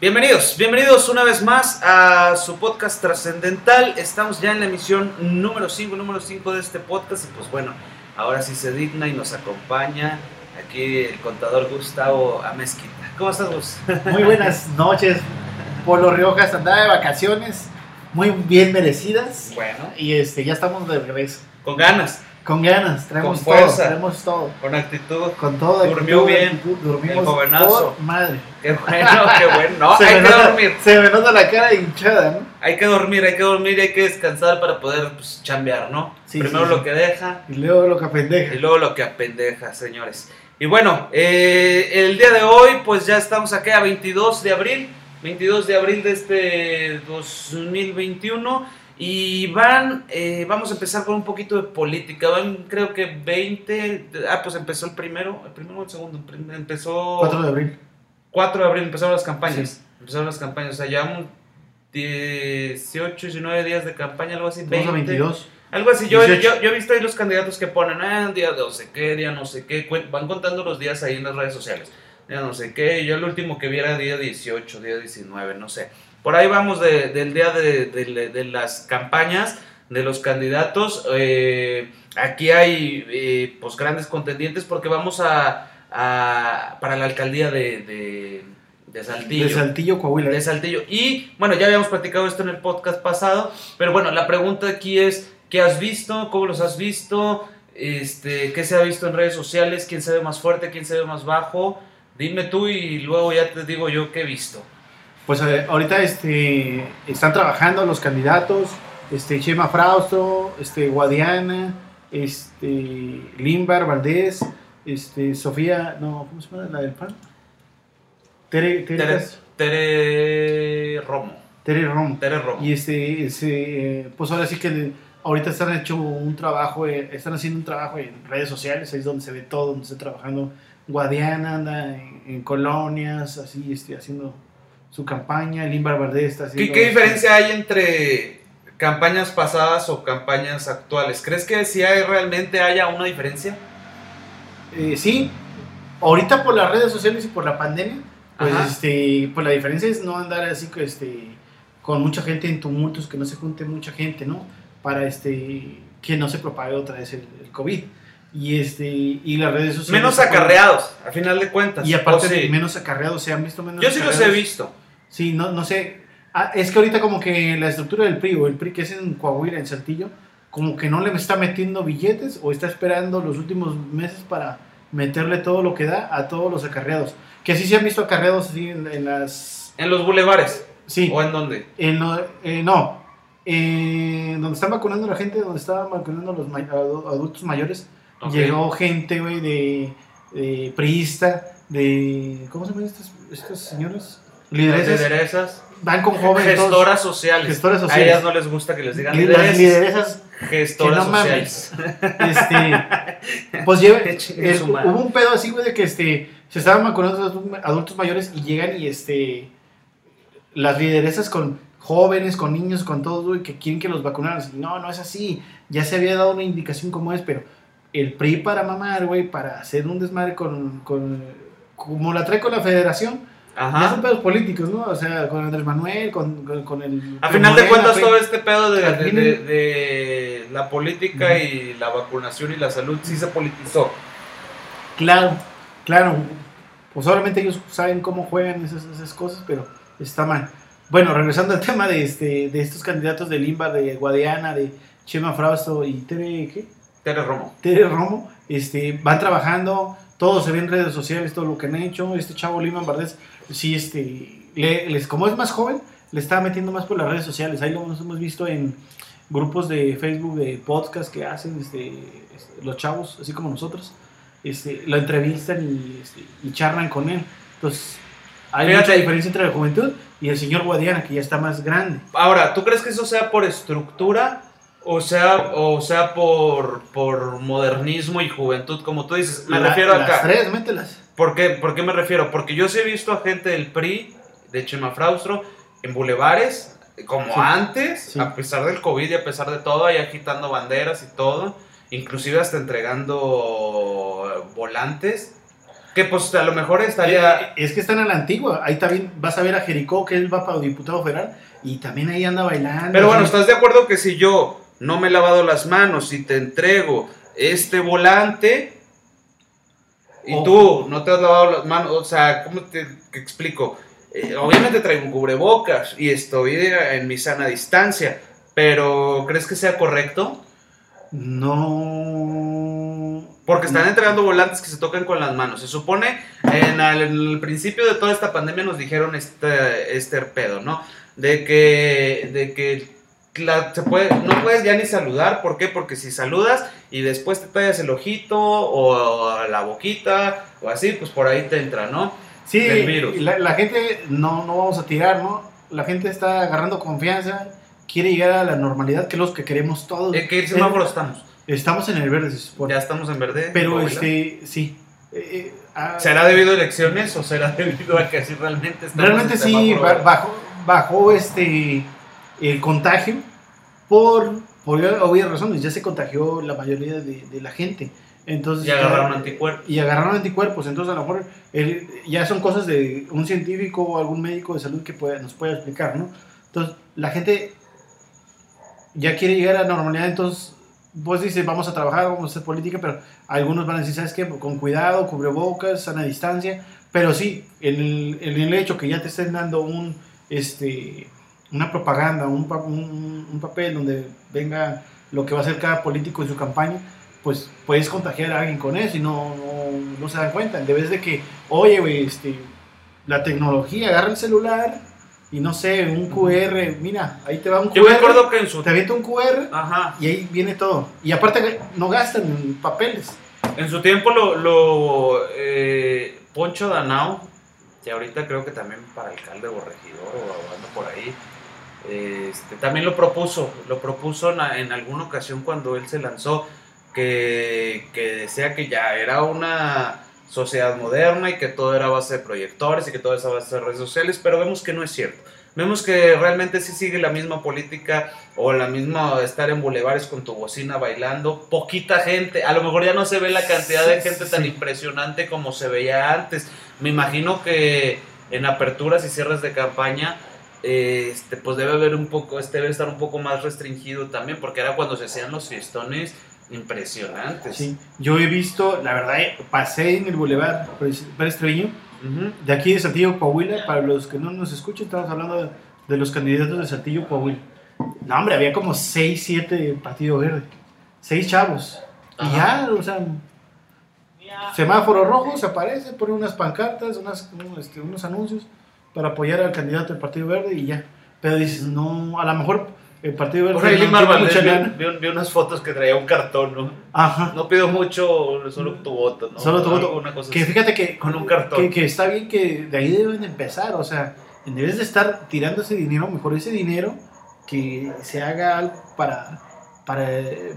Bienvenidos, bienvenidos una vez más a su podcast trascendental. Estamos ya en la emisión número 5, número 5 de este podcast y pues bueno, ahora sí se digna y nos acompaña aquí el contador Gustavo Amezquita. ¿Cómo estás, Gus? Muy buenas noches, Polo Riojas, andaba de vacaciones, muy bien merecidas Bueno, y este ya estamos de regreso. con ganas, Con ganas, traemos Con fuerza. todo, traemos todo. con actitud. Con todo. Durmió actitud, bien actitud, dormimos el jovenazo. madre. Qué bueno, qué bueno. No, se, hay que nota, dormir. se me nota la cara hinchada, ¿no? Hay que dormir, hay que dormir y hay que descansar para poder pues, chambear, ¿no? Sí, Primero sí, lo sí. que deja Y luego lo que pendeja. y luego lo que apendeja, señores. Y bueno, eh, el día de hoy, pues ya estamos aquí a 22 de abril, 22 de abril de este 2021. Y van, eh, vamos a empezar con un poquito de política. Van, creo que 20. Ah, pues empezó el primero, el primero o el segundo. Empezó. 4 de abril. 4 de abril empezaron las campañas. Empezaron las campañas. O sea, llevamos 18, 19 días de campaña, algo así. Vamos a 22. Algo así, yo, 18. yo, yo he visto ahí los candidatos que ponen, ah, día de no sé qué, día no sé qué, van contando los días ahí en las redes sociales, día no sé qué, yo el último que vi era día 18, día 19, no sé. Por ahí vamos de- del día de, de- de las campañas, de los candidatos. eh, aquí hay eh, pues grandes contendientes porque vamos a, a- para la alcaldía de, de, de Saltillo. De Saltillo, Coahuila. De Saltillo. Y bueno, ya habíamos platicado esto en el podcast pasado, pero bueno, la pregunta aquí es, ¿qué has visto? ¿Cómo los has visto? Este, ¿Qué se ha visto en redes sociales? ¿Quién se ve más fuerte? ¿Quién se ve más bajo? Dime tú y luego ya te digo yo qué he visto. Pues eh, ahorita este, están trabajando los candidatos, este, Chema Frausto, este, Guadiana, este, Limbar Valdés, este, Sofía, no, ¿cómo se llama la del PAN? Tere, Tere, Tere, Tere Romo. Tere Romo. Tere Romo. Y este, ese, pues ahora sí que ahorita están hecho un trabajo, eh, están haciendo un trabajo en redes sociales, ahí es donde se ve todo, donde está trabajando. Guadiana anda en, en colonias, así, este, haciendo su campaña, Limbar Valdés está ¿Qué, haciendo... qué diferencia hay entre campañas pasadas o campañas actuales? ¿Crees que sí hay, realmente haya una diferencia? Eh, sí, ahorita por las redes sociales y por la pandemia, pues, este, pues la diferencia es no andar así que, este, con mucha gente en tumultos, que no se junte mucha gente, ¿no? Para este, que no se propague otra vez el, el COVID. Y, este, y las redes sociales... Menos acarreados, a final de cuentas. Y aparte ¿O sí? menos acarreados, se han visto menos Yo sí los he visto. Sí, no, no sé. Ah, es que ahorita como que la estructura del PRI o el PRI que es en Coahuila, en Saltillo, como que no le está metiendo billetes o está esperando los últimos meses para meterle todo lo que da a todos los acarreados. Que sí se han visto acarreados así en, en las... ¿En los bulevares? Sí, ¿O en dónde? en lo- eh, no. En donde están vacunando la gente, donde estaban vacunando los ma- adu- adultos mayores, llegó gente, güey, de, de priista, de... ¿Cómo se llaman estas, estas señoras? Lideresas. Lideresas. Van con jóvenes. Gestoras sociales. Gestoras A sociales. ellas no les gusta que les digan lideresas. lideresas, Gestoras no sociales. este, pues lleva, su madre. hubo un pedo así, güey, de que este, se estaban los adultos mayores y llegan y este, las lideresas con jóvenes, con niños, con todos, güey, que quieren que los vacunaran. No, no es así. Ya se había dado una indicación como es, pero el PRI para mamar, güey, para hacer un desmadre con, con como la trae con la federación, ya son Ajá. pedos políticos, ¿no? O sea, con Andrés Manuel, con, con, con el... A final de cuentas, todo este pedo de, de- fin- de- de la política y la vacunación y la salud sí se politizó. Claro, claro. Pues obviamente ellos saben cómo juegan esas, esas cosas, pero está mal. Bueno, regresando al tema de este de estos candidatos de Limba, de Guadiana, de Chema Frausto y Tere, ¿qué? Tere Romo. Tere Romo, este, van trabajando, todo se ve en redes sociales, todo lo que han hecho. Este chavo Lima Valdés, sí, este, le- les, como es más joven, le está metiendo más por las redes sociales. Ahí lo hemos hemos visto en grupos de Facebook, de podcast que hacen este, este, los chavos, así como nosotros. Este, lo entrevistan y, este, y charlan con él. Entonces, hay Fíjate. mucha diferencia entre la juventud y el señor Guadiana, que ya está más grande. Ahora, ¿tú crees que eso sea por estructura o sea, o sea por, por modernismo y juventud, como tú dices? Me La- refiero Las acá. tres, mételas. ¿Por qué, ¿Por qué me refiero? Porque yo sí he visto a gente del PRI, de Chema Fraustro, en bulevares, como Sí. antes, Sí. a pesar del COVID y a pesar de todo, ahí agitando banderas y todo, inclusive hasta entregando volantes. Que pues a lo mejor estaría... Eh, Es que están a la antigua. Ahí también vas a ver a Jericó, que él va para diputado federal, y también ahí anda bailando. Pero bueno. ¿estás de acuerdo que si yo no me he lavado las manos y te entrego este volante y Oh. tú no te has lavado las manos, o sea, ¿cómo te explico? Eh, obviamente traigo un cubrebocas y estoy en mi sana distancia, pero ¿crees que sea correcto? No. Porque están entregando volantes que se tocan con las manos. Se supone, en el, en el principio de toda esta pandemia nos dijeron este, este pedo, ¿no? De que, de que la- se puede, no puedes ya ni saludar. ¿Por qué? Porque si saludas y después te tallas el ojito o la boquita o así, pues por ahí te entra, ¿no? Sí, del virus. La, la gente no, no vamos a tirar, ¿no? La gente está agarrando confianza, quiere llegar a la normalidad, que es lo que queremos todos. ¿En qué semáforo estamos? Estamos en el verde, se supone. Ya estamos en verde. Pero este, sí. Eh, eh, ah, ¿Será debido a elecciones o será debido a que así realmente estamos Realmente en sí, bajó, bajó este el contagio por, por obvias razones. Ya se contagió la mayoría de, de la gente. Entonces, Y agarraron ya- anticuerpos. Y agarraron anticuerpos. Entonces, a lo mejor el- ya son cosas de un científico o algún médico de salud que nos pueda explicar, ¿no? Entonces, la gente ya quiere llegar a la normalidad. Entonces, vos dices, vamos a trabajar, vamos a hacer política, pero algunos van a decir, ¿sabes qué? Con cuidado, cubrebocas, sana distancia. Pero sí, el, el, el hecho que ya te estén dando un, este, una propaganda, un, un, un papel donde venga lo que va a hacer cada político en su campaña, pues puedes contagiar a alguien con eso y no, no, no se dan cuenta. En vez de que, oye, güey, este, la tecnología, agarra el celular y no sé, un QR, mira, ahí te va un QR. Yo me acuerdo que en su... Te avienta un QR Ajá. y ahí viene todo. Y aparte no gastan en papeles. En su tiempo lo, lo eh, Poncho Danao, que ahorita creo que también para alcalde o regidor o anda por ahí, este, también lo propuso, lo propuso en, en alguna ocasión cuando él se lanzó, que, que decía que ya era una sociedad moderna y que todo era base de proyectores y que todo era base de redes sociales, pero vemos que no es cierto. Vemos que realmente sí sigue la misma política o la misma estar en bulevares con tu bocina bailando. Poquita gente, a lo mejor ya no se ve la cantidad de gente sí, tan impresionante como se veía antes. Me imagino que en aperturas y cierres de campaña, este, pues debe haber un poco, este debe estar un poco más restringido también, porque era cuando se hacían los fiestones impresionantes. Sí. Yo he visto, la verdad, eh, pasé en el Boulevard Pérez Treviño, Ujú. de aquí de Saltillo, Coahuila. Para los que no nos escuchan, estamos hablando de, de los candidatos de Saltillo, Coahuila. No, hombre, había como 6, 7 de Partido Verde. 6 chavos. Y Ajá. ya, o sea, semáforo rojo, se aparece, pone unas pancartas, unas, un- este, unos anuncios para apoyar al candidato del Partido Verde y ya. Pero dices, no, a lo mejor el Partido Verde Por ahí no vi, vi- vi unas fotos que traía un cartón, ¿no? Ajá. No pido mucho, solo tu voto, ¿no? Solo tu voto. Alguna cosa Que así. fíjate que, Con un cartón. Que, que está bien que de ahí deben de empezar, o sea, en vez de estar tirando ese dinero, mejor ese dinero que se haga algo para para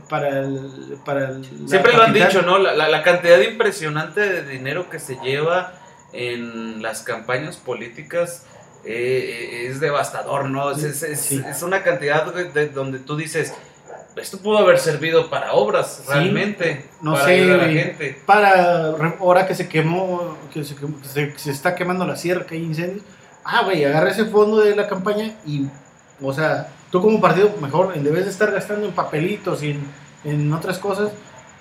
para el- para el- Siempre lo han dicho, ¿no? La, la- la cantidad impresionante de dinero que se lleva en las campañas políticas eh, es devastador, ¿no? Es, es- es- Sí. es una cantidad de, de donde tú dices, esto pudo haber servido para obras, Sí. realmente, No para sé, ayudar a la gente. Para ahora que se quemó, que se, quemó- que se, que se está quemando la sierra, que hay incendios. Ah, güey, agarra ese fondo de la campaña y, o sea, tú como partido, mejor, en vez de estar gastando en papelitos y en, en otras cosas,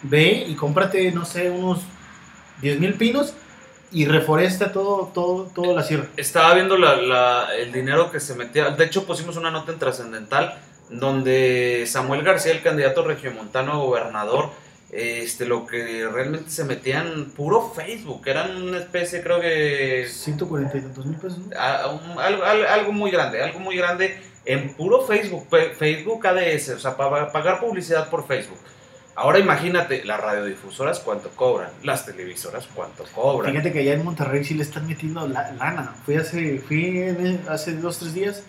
ve y cómprate, no sé, unos 10 mil pinos y reforesta todo, todo, toda la sierra. Estaba viendo la- la- el dinero que se metía. De hecho, pusimos una nota en trascendental donde Samuel García, el candidato regiomontano a gobernador, este, lo que realmente se metían puro Facebook. Eran una especie, creo que. 140 y tantos mil pesos. ¿no? a- un- algo, al- algo muy grande, algo muy grande en puro Facebook, Facebook ADS, o sea, para pagar publicidad por Facebook. Ahora imagínate, las radiodifusoras cuánto cobran, las televisoras cuánto cobran. Fíjate que allá en Monterrey sí le están metiendo la, lana. Fui hace, fui en- hace dos, tres días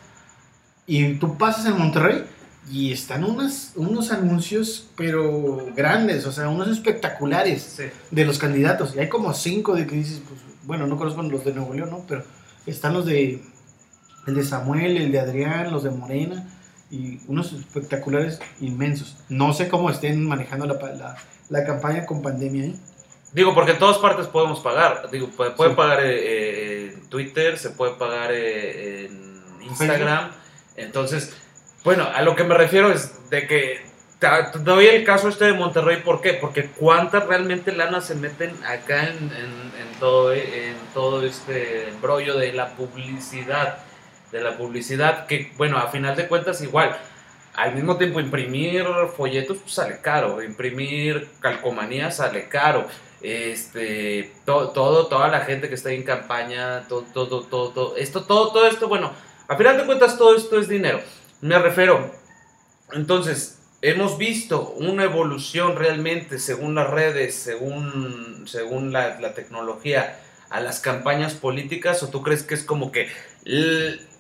y tú pasas en Monterrey y están unas, unos anuncios, pero grandes, o sea, unos espectaculares Sí. de los candidatos. Y hay como cinco de que dices, pues, bueno, no conozco los de Nuevo León, ¿no? Pero están los de, el de Samuel, el de Adrián, los de Morena y unos espectaculares inmensos. No sé cómo estén manejando la, la, la campaña con pandemia, ¿eh? Digo, porque en todas partes podemos pagar. Digo, puede, puede pagar eh, eh, en Twitter, se puede pagar eh, en Instagram. Entonces, bueno, a lo que me refiero es de que te doy el caso este de Monterrey. ¿Por qué? Porque cuántas realmente lanas se meten acá en, en- en todo, en todo este embrollo de la publicidad. De la publicidad que, bueno, a final de cuentas igual. Al mismo tiempo, imprimir folletos pues, sale caro, imprimir calcomanías sale caro, este, to- todo, toda la gente que está en campaña, todo, todo, todo, todo, esto, todo, todo esto, bueno, a final de cuentas todo esto es dinero. Me refiero, entonces, hemos visto una evolución realmente según las redes, según, según la, la tecnología, a las campañas políticas, o tú crees que es como que,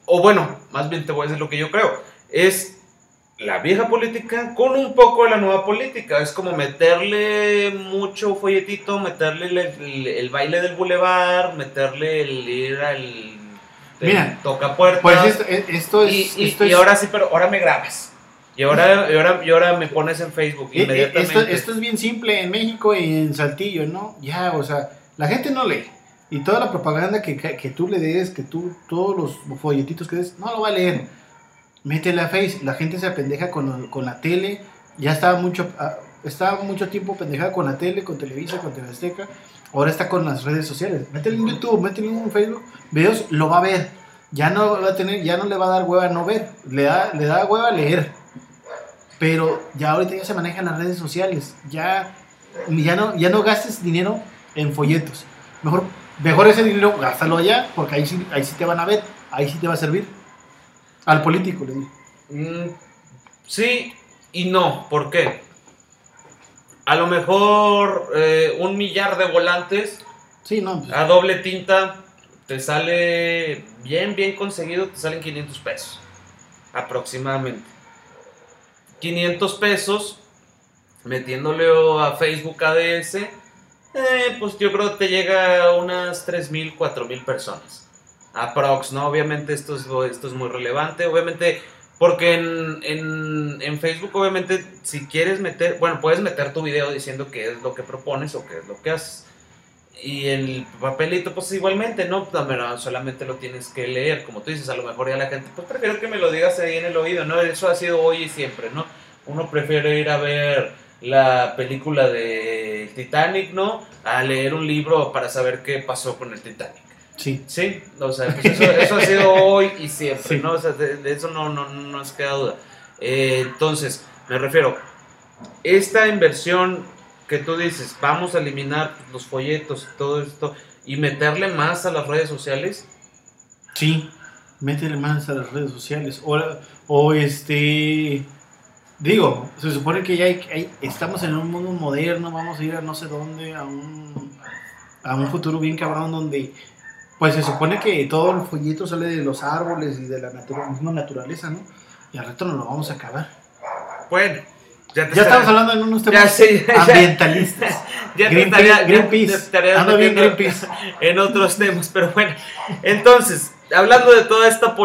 o bueno, más bien te voy a decir lo que yo creo, es la vieja política con un poco de la nueva política. Es como meterle mucho folletito, meterle el, el- el baile del bulevar, meterle el ir al Mira, tocapuertas. Pues esto, eh, esto es. y, y- esto y es- ahora sí, pero ahora me grabas. Y ahora, y ahora, y ahora me pones en Facebook eh, eh, inmediatamente. esto, esto es bien simple en México y en Saltillo, ¿no? Ya, o sea, la gente no lee. Y toda la propaganda que, que, que tú le des, que tú, todos los folletitos que des, no lo va a leer. Métele a Face, la gente se apendeja con, con la tele, ya estaba mucho, ah, estaba mucho tiempo pendejada con la tele, con Televisa, con Teleazteca, ahora está con las redes sociales. Métele en YouTube, métele en Facebook, videos, lo va a ver. Ya no va a tener, ya no le va a dar hueva no ver, le da, le da hueva leer. Pero ya ahorita ya se manejan las redes sociales, ya, ya, no, ya no gastes dinero en folletos. Mejor, mejor ese dinero gástalo allá, porque ahí sí, ahí sí te van a ver, ahí sí te va a servir. Al político, le digo. Mm, sí y no. ¿Por qué? A lo mejor eh, un millar de volantes Sí, no, pues, a doble tinta te sale bien, bien conseguido, te salen 500 pesos. Aproximadamente. 500 pesos metiéndole a Facebook ADS, eh, pues yo creo que te llega a unas 3.000, 4.000 personas. Aprox, ¿no? Obviamente esto es, esto es muy relevante. Obviamente, porque en, en, en Facebook, obviamente, si quieres meter, bueno, puedes meter tu video diciendo qué es lo que propones o qué es lo que haces. Y el papelito, pues igualmente, ¿no? Solamente lo tienes que leer, como tú dices, a lo mejor ya la gente, pues prefiero que me lo digas ahí en el oído, ¿no? Eso ha sido hoy y siempre, ¿no? Uno prefiere ir a ver la película de Titanic, ¿no? A leer un libro para saber qué pasó con el Titanic. sí. Sí, o sea, pues eso, eso ha sido hoy y siempre, Sí. ¿no? O sea, de, de eso no, no, no nos queda duda. Eh, entonces, me refiero, esta inversión que tú dices, vamos a eliminar los folletos y todo esto y meterle más a las redes sociales, Sí, métele más a las redes sociales. O, o este. Digo, se supone que ya hay, hay- estamos en un mundo moderno, vamos a ir a no sé dónde, a un, a un futuro bien cabrón donde. Pues se supone que todo el follito sale de los árboles y de la natura- misma naturaleza, ¿no? Y al rato nos lo vamos a acabar. bueno, ya te Ya estamos hablando en unos Ya temas ya- ambientalistas. ya te Greenpeace, estaría- te Greenpeace. estarías Ando bien metiendo Greenpeace. en otros temas, pero bueno. Entonces, hablando de toda esta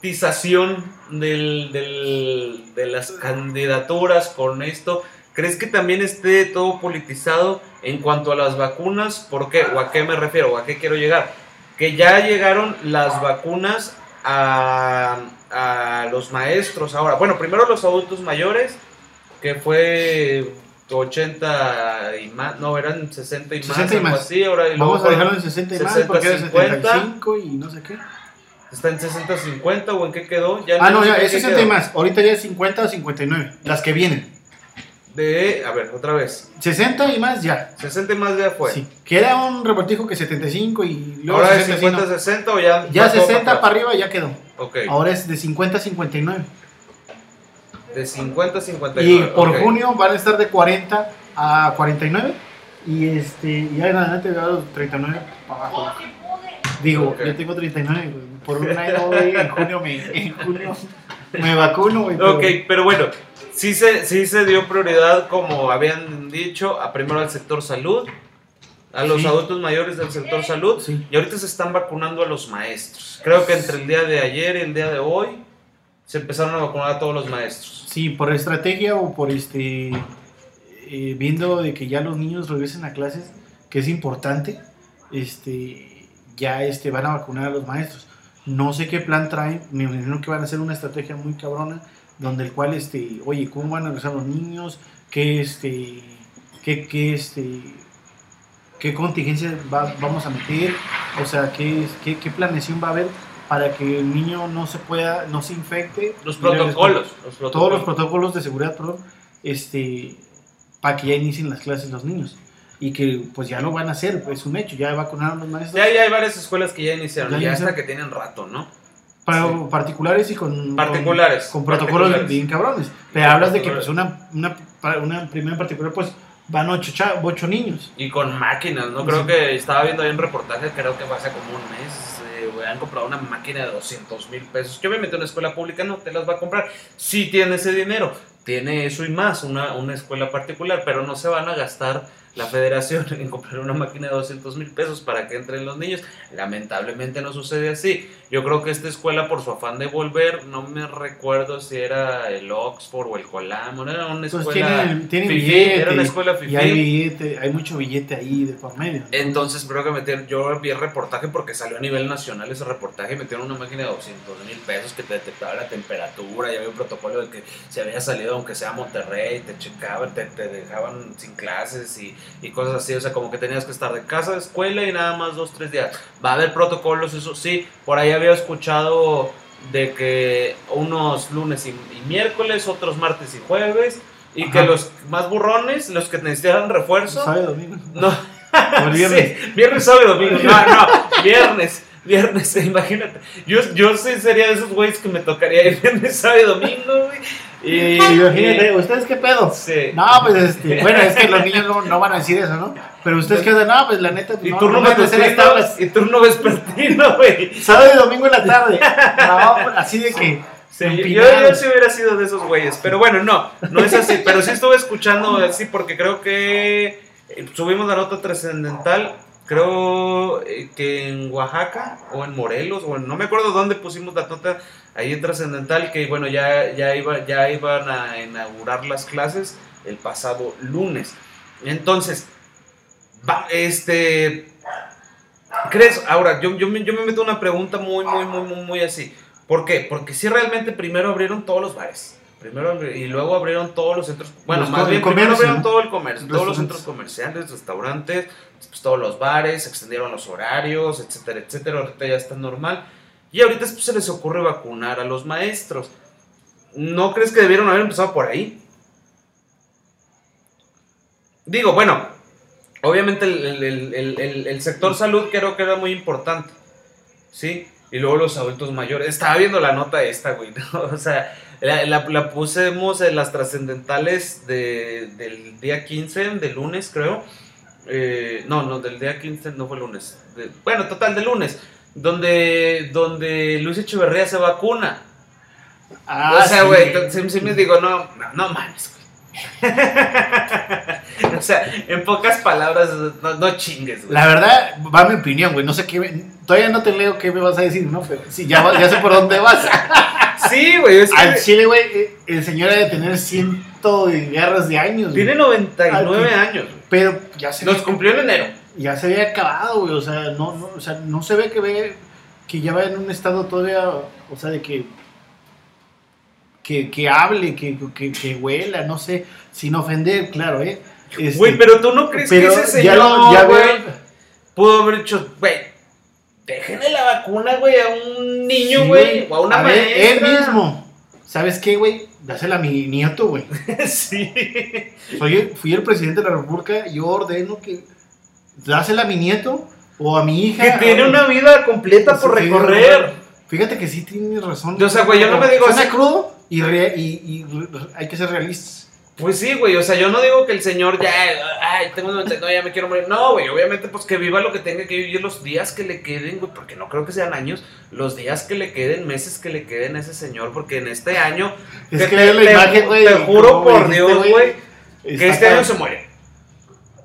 politización del, del- de las candidaturas con esto, ¿crees que también esté todo politizado en cuanto a las vacunas? ¿Por qué? ¿O a qué me refiero? ¿O a qué quiero llegar? Que ya llegaron las vacunas a, a los maestros ahora. Bueno, primero los adultos mayores, que fue 80 y más, no, eran 60 y más, 60 y algo más. así, ahora y luego Vamos a fueron- dejarlo en 60 y más 60, porque era 50. 75 y no sé qué. ¿Está en 60-50 o en qué quedó? Ya Ah, no, ya, es qué 60 y más. Ahorita ya es 50 o 59. Las que vienen. De, a ver, otra vez. 60 y más ya. 60 y más ya fue. Sí. Queda un reportijo que 75 y luego Ahora de 60, 50 sí, no. 60 o ya. Ya va todo 60 atrás? para arriba ya quedó. Ok. Ahora es de 50 a 59. De 50 a 59. Y por ok. junio van a estar de 40 a 49. Y este, ya en adelante va a los 39 para abajo. Digo, Ok. yo tengo 39, güey. Por un año, güey, en junio me, en junio me vacuno, güey. pero- Ok, pero bueno, sí se, sí se dio prioridad, como habían dicho, a primero al sector salud, a los Sí. adultos mayores del sector salud, Sí. y ahorita se están vacunando a los maestros. Creo que entre el día de ayer y el día de hoy se empezaron a vacunar a todos los maestros. Sí, por estrategia o por este eh, viendo de que ya los niños regresen a clases, que es importante, este, ya este, van a vacunar a los maestros. No sé qué plan traen, me imagino que van a hacer una estrategia muy cabrona, donde el cual, este, oye, ¿cómo van a regresar los niños? ¿Qué, este, qué, qué, este, qué contingencia va- vamos a meter? O sea, ¿qué, qué, qué planeación va a haber para que el niño no se pueda, no se infecte? Los protocolos. Los protocolos. todos los protocolos de seguridad, perdón, este, para que ya inicien las clases los niños. Y que pues ya lo van a hacer, es un hecho, ya vacunaron los maestros. Ya, ya hay varias escuelas que ya iniciaron, Ya ya, hasta que tienen rato, ¿no? para sí. particulares y con Particulares, con, con protocolos bien cabrones. Pero hablas de que pues una, una, una primera en particular pues van ocho, cha- ocho niños. Y con máquinas, ¿no? Creo Sí. que estaba viendo ahí un reportaje, creo que hace como un mes, eh, han comprado una máquina de 200 mil pesos. Que obviamente una escuela pública no te las va a comprar. Sí tiene ese dinero, tiene eso y más, una, una escuela particular, pero no se van a gastar la federación en comprar una máquina de 200 mil pesos para que entren los niños. Lamentablemente no sucede así. Yo creo que esta escuela, por su afán de volver, no me recuerdo si era el Oxford o el Colam, o era una Pues escuela. tienen, tienen fifí, billete. era una escuela y hay fifí. billete, hay mucho billete ahí de por medio. Entonces creo que metieron, yo vi el reportaje porque salió a nivel nacional ese reportaje y metieron una máquina de 200 mil pesos que te detectaba la temperatura, ya había un protocolo de que si había salido aunque sea a Monterrey, te checaban, te, te dejaban sin clases y, y cosas así, o sea, como que tenías que estar de casa, de escuela y nada más dos, tres días. Va a haber protocolos, eso sí, por ahí había escuchado de que unos lunes y, y miércoles, otros martes y jueves, y que los más burrones, los que necesitaran refuerzo, viernes. Sí, viernes, sábado domingo. No, no, viernes. Viernes, imagínate. Yo, yo sí sería de esos güeyes que me tocaría ir viernes, sábado y domingo, güey. Y, Imagínate, ¿ustedes qué pedo? Sí. No, pues este, bueno, es que los niños no, no van a decir eso, ¿no? Pero ustedes qué no, pues la neta, Y no, turno no vespertino, tablas. y turno vespertino, güey. Sábado y domingo en la tarde. No, pues, así de que. Sí, yo, yo sí hubiera sido de esos güeyes, pero bueno, no, no es así, pero sí estuve escuchando así porque creo que eh, subimos la nota trascendental, creo eh, que en Oaxaca o en Morelos, o en- no me acuerdo dónde pusimos la nota ahí en trascendental, que bueno, ya, ya, iba, ya iban a inaugurar las clases el pasado lunes. Entonces, va, este, ¿crees? Ahora, yo, yo, me, yo me meto una pregunta muy, muy, muy, muy, muy así. ¿Por qué? Porque si realmente primero abrieron todos los bares. Primero y luego abrieron todos los centros. Bueno, Los más bien primero abrieron todo el comercio, todos los centros comerciales, restaurantes, pues, todos los bares, extendieron los horarios, etcétera, etcétera. Ahorita ya está normal. Y ahorita pues, se les ocurre vacunar a los maestros. ¿No crees que debieron haber empezado por ahí? Digo, bueno, obviamente el, el- el- el- el- el sector salud creo que era muy importante, ¿sí? Y luego los adultos mayores. Estaba viendo la nota esta, güey, ¿no? O sea, la, la, la pusimos en las trascendentales de, del día 15, de lunes, creo. Eh, no, no, del día 15 no fue lunes. De- bueno, total, de lunes. Donde, donde Luis Echeverría se vacuna. Ah, o sea, güey, sí, sí me digo, no, no, no mames, güey. o sea, en pocas palabras, no, no chingues, güey. La verdad, va mi opinión, güey. No sé qué. Todavía no te leo qué me vas a decir, ¿no? Pero sí, ya, ya sé por dónde vas. Sí, güey, es Al Chile, güey, eh, el señor ha de tener ciento y garras de años. tiene 99 Ah, años. güey. Pero ya se, Nos cumplió en enero. ya se había acabado, güey. O sea, no, no, o sea, no se ve que ve que ya va en un estado todavía, o sea, de que que, que hable, que, que, que huela, no sé, sin ofender, claro, ¿eh? Este, Güey, pero tú no crees que ese ya señor, lo- ya pudo haber hecho, güey, déjenle la vacuna, güey, a un niño, Sí, güey, o a una ver, él mismo. ¿Sabes qué, güey? Dásela a mi nieto, güey. sí. Soy el- fui el presidente de la república, yo ordeno que dásela a mi nieto o a mi hija. Que tiene o- una vida completa por Sí, recorrer. Fíjate que sí tienes razón. O sea, güey, yo no me digo Suena así- crudo y, re- y, hay que ser realistas. Pues sí, güey, o sea, yo no digo que el señor ya, ay, tengo 99, ya me quiero morir. No, güey, obviamente, pues que viva lo que tenga que vivir los días que le queden, güey, porque no creo que sean años, los días que le queden, meses que le queden a ese señor, porque en este año, Es te- que te- ve la imagen, güey. te juro por dijiste, Dios, güey, que este año se muere.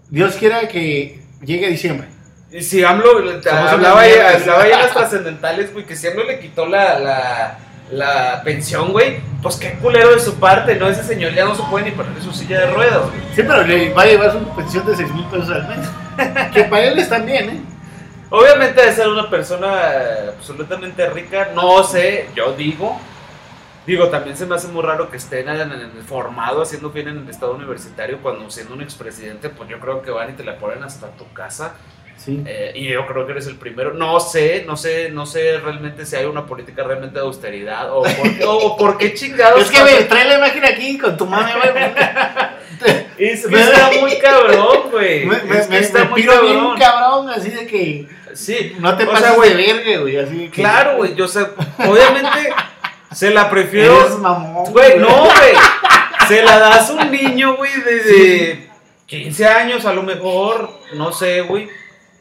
Dios quiera que llegue diciembre. Y si AMLO, hablaba, ahí, mierdas. hablaba ahí en las trascendentales, güey, que si AMLO le quitó la, la, la pensión, güey, pues qué culero de su parte, ¿no? Ese señor ya no se puede ni poner en su silla de ruedas, güey. Sí, pero le va a llevar su pensión de 6 mil pesos al mes. que para él están bien, ¿eh? Obviamente debe ser una persona absolutamente rica, no sé, yo digo. Digo, también se me hace muy raro que estén en, en- en- formado haciendo bien en el estado universitario cuando siendo un expresidente, pues yo creo que van y te la ponen hasta tu casa. Sí. Eh, y yo creo que eres el primero. No sé, no sé, no sé realmente si hay una política realmente de austeridad o por qué, o por qué chingados. Es que, güey, trae la imagen aquí con tu mano, güey. Es que está muy cabrón, güey. Me, me, Es que me, está me muy piro bien cabrón. así de que Sí, no te o pases sea, güey, de verga, güey, así de que... Claro, güey, yo sé, obviamente se la prefiero. Eres mamón. Güey, no, güey. Se la das a un niño, güey, de, de 15 años a lo mejor, no sé, güey,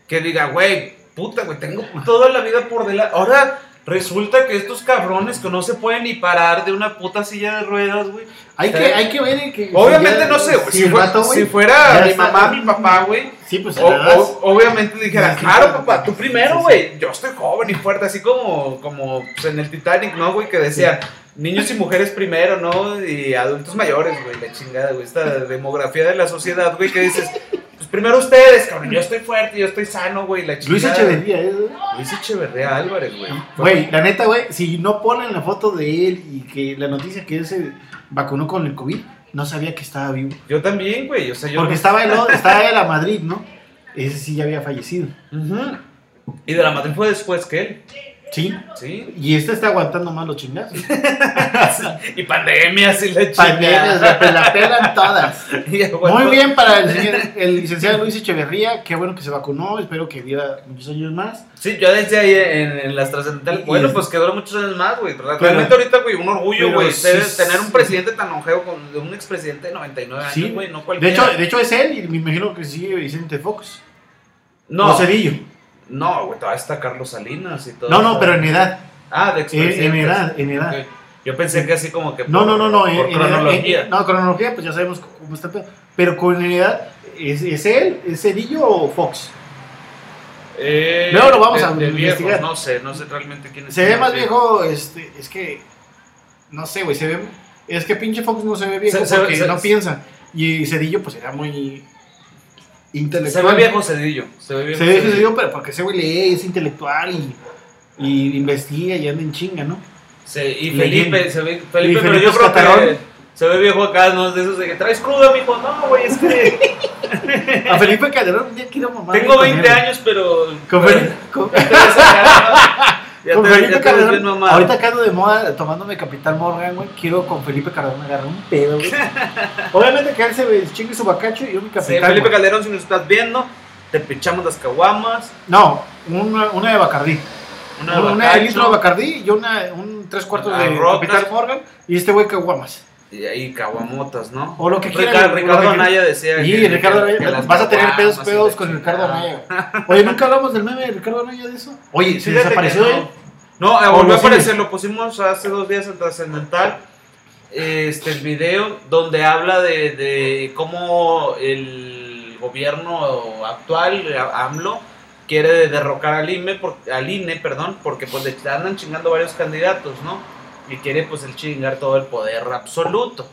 que diga, güey, puta, güey, tengo toda la vida por delante. Ahora resulta que estos cabrones que no se pueden ni parar de una puta silla de ruedas, güey. Hay que, hay que ver que... Obviamente ya- no sé, güey. si vato, fuera mi está- mamá, mi papá, güey. Sí, pues O- o- obviamente dijera, claro, papá, tú primero, sí, güey. Yo estoy joven y fuerte, así como, como pues, en el Titanic, ¿no, güey? Que decía, niños y mujeres primero, ¿no? Y adultos mayores, güey, la chingada, güey. Esta demografía de la sociedad, güey, que dices, pues primero ustedes, cabrón. Yo estoy fuerte, yo estoy sano, güey, la. Luis Echeverría, ¿eh? Luis Echeverría Álvarez, güey. Güey, la neta, güey, si no ponen la foto de él y que la noticia que él se vacunó con el COVID, no sabía que estaba vivo. Yo también, güey, o sea, yo... Porque estaba en, lo- estaba en la Madrid, ¿no? Ese sí ya había fallecido. Y de la madre fue después que él, Sí. ¿sí? Y este está aguantando más los chingazos. y pandemias y la Pandemias, chingada. güey, la pelan todas. Muy bien para el, señor- el licenciado Luis Echeverría. Qué bueno que se vacunó. Espero que viva muchos años más. Sí, yo decía ahí en, en las trascendentales, bueno, pues que dura muchos años más, güey. Pero- Realmente ahorita, güey, un orgullo, güey, sí tener un presidente tan longevo, con, de un expresidente de 99 Sí. años, güey, no De cualquiera. hecho, de hecho es él y me imagino que sigue Vicente Fox. no, O Cedillo. No, güey, todavía está Carlos Salinas y todo. No, no, pero en edad. Ah, de Eh, expresidente. en edad, en edad. Yo pensé que así como que. No, por- no, no, no. En- cronología. en- no, cronología, pues ya sabemos cómo está. Pero con edad, ¿es, es él? ¿Es Cedillo o Fox? Eh, Luego lo vamos de- a de investigar. No sé, no sé realmente quién es. Se ve más viejo, este, es que. No sé, güey, se ve. Es que pinche Fox no se ve viejo Se- porque se- no piensa. Y Cedillo, pues era muy. Se ve viejo Cedillo. Se ve viejo Se ve Cedillo. Cedillo, pero porque ese güey lee, es intelectual y. Y investiga y anda en chinga, ¿no? Sí, y Leyendo. Felipe, se ve, Felipe, pero yo creo que se ve viejo acá, ¿no? De esos de que traes crudo, mijo. No, güey, es que A Felipe Calderón día quiero mamar. tengo 20 años, pero. Con Felipe, con- Con te Felipe ya te bien. Ahorita que ando de moda tomándome Capital Morgan, güey. Quiero con Felipe Calderón agarrar un pedo, güey. Obviamente que él se chingue su bacacho y yo mi Sí, Capital. Felipe güey. Calderón, si nos estás viendo, te pichamos las caguamas. No, una, una de Bacardí. Una, Una, una de litro de Bacardí y una, un tres cuartos de. Capital Morgan. Y este güey caguamas. Y ahí caguamotas, ¿no? O lo que Ricardo, quieran, Ricardo o lo que Anaya decía. Y que- Ricardo que- que vas a tener pedos, pedos con Ricardo. Anaya. Oye, nunca hablamos del meme de Ricardo Anaya de eso. Oye, se desapareció no. él. No, eh, volvió a aparecer, lo pusimos hace dos días en Trascendental. Este, el video donde habla de, de cómo el gobierno actual, eh, AMLO, quiere derrocar al INE, por- al INE perdón, porque pues le andan chingando varios candidatos, ¿no? Y quiere pues el chingar todo el poder absoluto.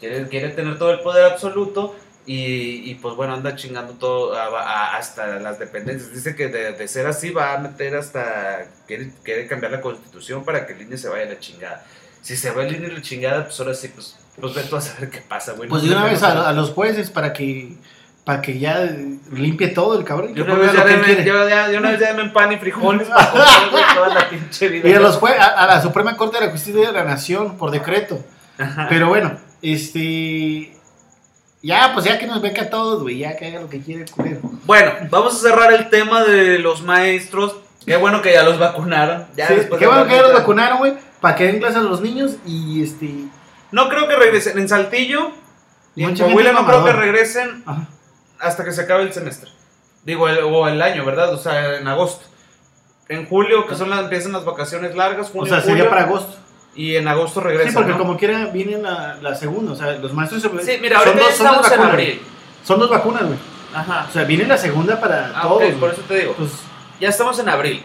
Quiere, quiere tener todo el poder absoluto y, y, pues bueno, anda chingando todo a- a- hasta las dependencias. Dice que de, de ser así va a meter hasta. Quiere, quiere cambiar la constitución para que el INE se vaya a la chingada. Si se va el INE a la chingada, pues ahora sí, pues, pues ve tú a saber qué pasa, güey. Pues de una vez a los jueces para que para que ya limpie todo el cabrón. y De que una, vez ya quiere. yo ya- una vez ya deme pan y frijoles para comer, toda la pinche vida. Y a, los jue- a, a la Suprema Corte de la Justicia de la Nación por decreto. Ajá. Pero bueno, este. Ya, pues ya que nos beca a todos, güey. Ya que haga lo que quiere el culero. Bueno, vamos a cerrar el tema de los maestros. Qué bueno que ya los vacunaron. Ya Sí, después qué bueno que ya los vacunaron, güey. Para que den clases a los niños y este. No creo que regresen. En Saltillo y en Coahuila no creo que regresen Ajá. Hasta que se acabe el semestre. Digo, el- o el año, ¿verdad? O sea, en agosto. En julio, que son las, empiezan las vacaciones largas, O junio, sea, sería julio, para agosto. y en agosto regresan. Sí, porque ¿no? como quiera viene la, la segunda. O sea, los maestros se Sí, mira, ahorita son estamos en vacunas. abril. Son dos vacunas, güey. Ajá. O sea, viene la segunda para Ah, todos. ok, güey. por eso te digo. Pues, Ya estamos en abril.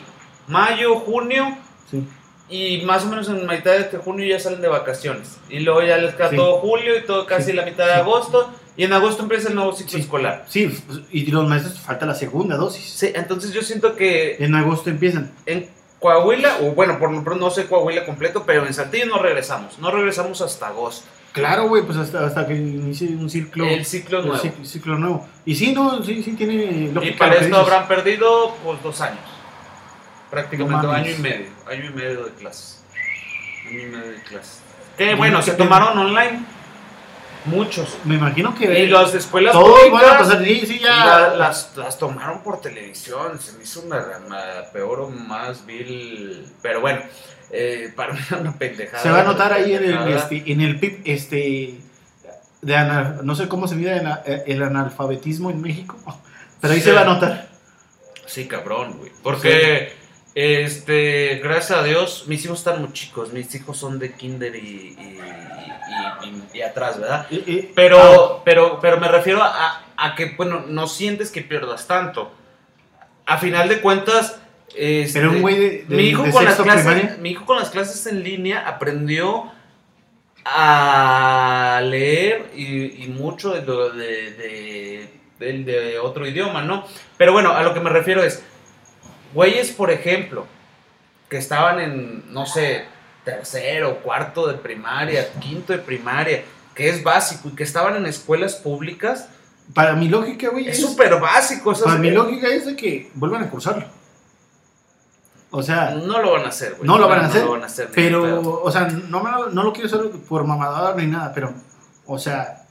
Mayo, junio, sí. y más o menos en mitad de este junio ya salen de vacaciones. Y luego ya les queda Sí. todo julio y todo casi Sí. la mitad de Sí. agosto. Y en agosto empieza el nuevo ciclo Sí. escolar. Sí, y los maestros falta la segunda dosis. Sí, entonces yo siento que En agosto empiezan. en Coahuila, o bueno, por lo pronto no sé Coahuila completo, pero en Saltillo no regresamos. No regresamos hasta agosto. Claro, güey, pues hasta, hasta que inicie un ciclo. El ciclo el nuevo. cic- ciclo nuevo. Y sí, no, sí, sí tiene Y lógica para lo que esto dices. habrán perdido pues dos años. Prácticamente No año y medio. Año y medio de clases. Año y medio de clases. Que bueno, no se tomaron online. Muchos. Me imagino que Y las escuelas todos van a públicas pasar. Sí, sí, ya. la- las, las tomaron por televisión. Se me hizo una, una peor o más vil. Pero bueno, eh, para mí una pendejada. Se va a notar ahí en el, este, en el PIB, este, de ana- no sé cómo se mide el analfabetismo en México, pero ahí Sí. se va a notar. Sí, cabrón, güey. Porque, este, gracias a Dios, mis hijos están muy chicos. Mis hijos son de kinder y, y, y- atrás, ¿verdad? Eh, eh, Pero, pero, pero me refiero a, a que, bueno, no sientes que pierdas tanto. A final de cuentas, este, Pero un güey de- de- mi, hijo de con las clases, mi hijo con las clases en línea aprendió a leer y, y mucho de, de, de otro idioma, ¿no? Pero bueno, a lo que me refiero es, güeyes, por ejemplo, que estaban en, no sé, tercero, cuarto de primaria, quinto de primaria, que es básico y que estaban en escuelas públicas, para mi lógica, güey, es súper básico. sea, para mi lógica es de que vuelvan a cursarlo. O sea, No lo van a hacer, güey. No lo van a hacer, lo van a hacer pero, o sea, no, me lo- no lo quiero hacer por mamador ni nada, pero, o sea,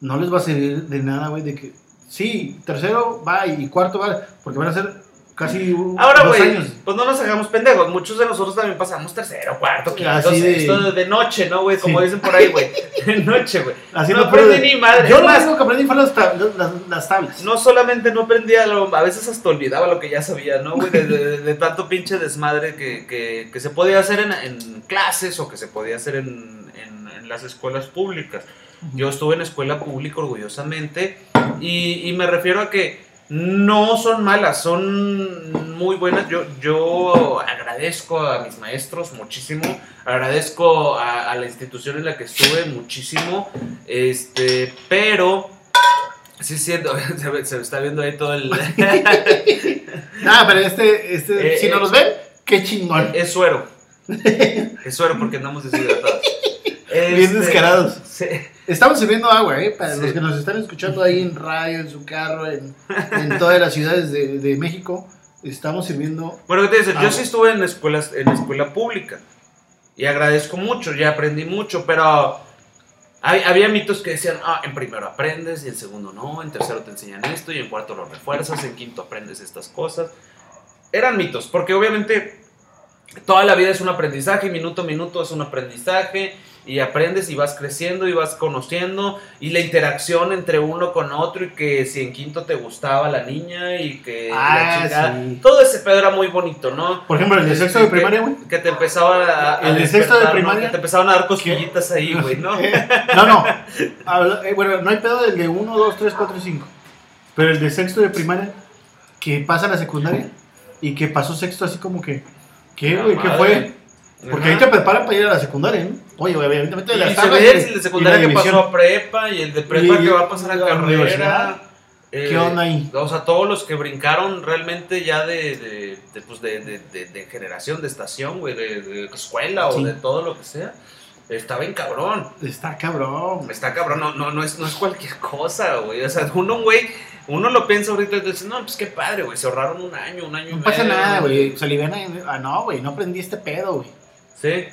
no les va a servir de nada, güey, de que, sí, tercero va y cuarto va, porque van a ser casi u- Ahora, dos güey, años. pues no nos hagamos pendejos. Muchos de nosotros también pasamos tercero, cuarto, quinto, Así de- noche, ¿no, güey? Como Sí. dicen por ahí, güey. De noche, güey. Haciendo no aprendí de- ni madre. Yo Es lo que aprendí fue las, las, las tablas. no solamente no aprendía, lo- a veces hasta olvidaba lo que ya sabía, ¿no, güey? De, tanto pinche desmadre que, que- que se podía hacer en, en clases o que se podía hacer en, en- en las escuelas públicas. Yo estuve en escuela pública orgullosamente y, y me refiero a que no son malas, son muy buenas. Yo, yo agradezco a mis maestros muchísimo, agradezco a, a la institución en la que estuve muchísimo, este, pero sí siento, se, está viendo ahí todo el... Nada, pero este, este Eh, si eh, no los ven, qué chingón. es suero. Es suero porque andamos deshidratados. Bien Este, descarados. sí. Estamos sirviendo agua, ¿eh? Para Sí. los que nos están escuchando ahí en radio, en su carro, en, en todas las ciudades de, de México, estamos sirviendo. Bueno, ¿qué te dice? Yo sí estuve en escuelas, en escuela pública y agradezco mucho, ya aprendí mucho, pero hay- había mitos que decían, ah, en primero aprendes y en segundo no, en tercero te enseñan esto y en cuarto lo refuerzas, en quinto aprendes estas cosas. Eran mitos, porque obviamente toda la vida es un aprendizaje, minuto a minuto es un aprendizaje y aprendes y vas creciendo y vas conociendo y la interacción entre uno con otro y que si en quinto te gustaba la niña y que la Ah, sí. todo ese pedo era muy bonito, ¿no? Por ejemplo, el de sexto Que- de primaria, güey. Que te empezaba a, a El de sexto de ¿no? primaria. Que te empezaban a dar cosquillitas ahí, güey, ¿no? No, no. Habla- eh, bueno, no hay pedo del de 1, 2, 3, 4 y 5. Pero el de sexto de primaria, que pasa a la secundaria y que pasó sexto así como que, ¿qué, güey? ¿Qué fue? Porque ahí te preparan para ir a la secundaria, ¿no? Oye, güey, evidentemente de Y el de secundaria la que pasó a prepa y el de prepa que va a pasar a la carrera. universidad. eh, ¿Qué onda ahí? O sea, todos los que brincaron realmente ya de, de, pues generación, de estación, güey, de, escuela o de todo lo que sea. Estaba bien cabrón. Está cabrón. Está cabrón, no, no, no, es, no es cualquier cosa, güey. O sea, uno, güey, uno lo piensa ahorita y dice, no, pues qué padre, güey, se ahorraron un año, un año y No pasa medio, nada, güey. Se Ah, no, güey, no aprendí este pedo, güey. Sí,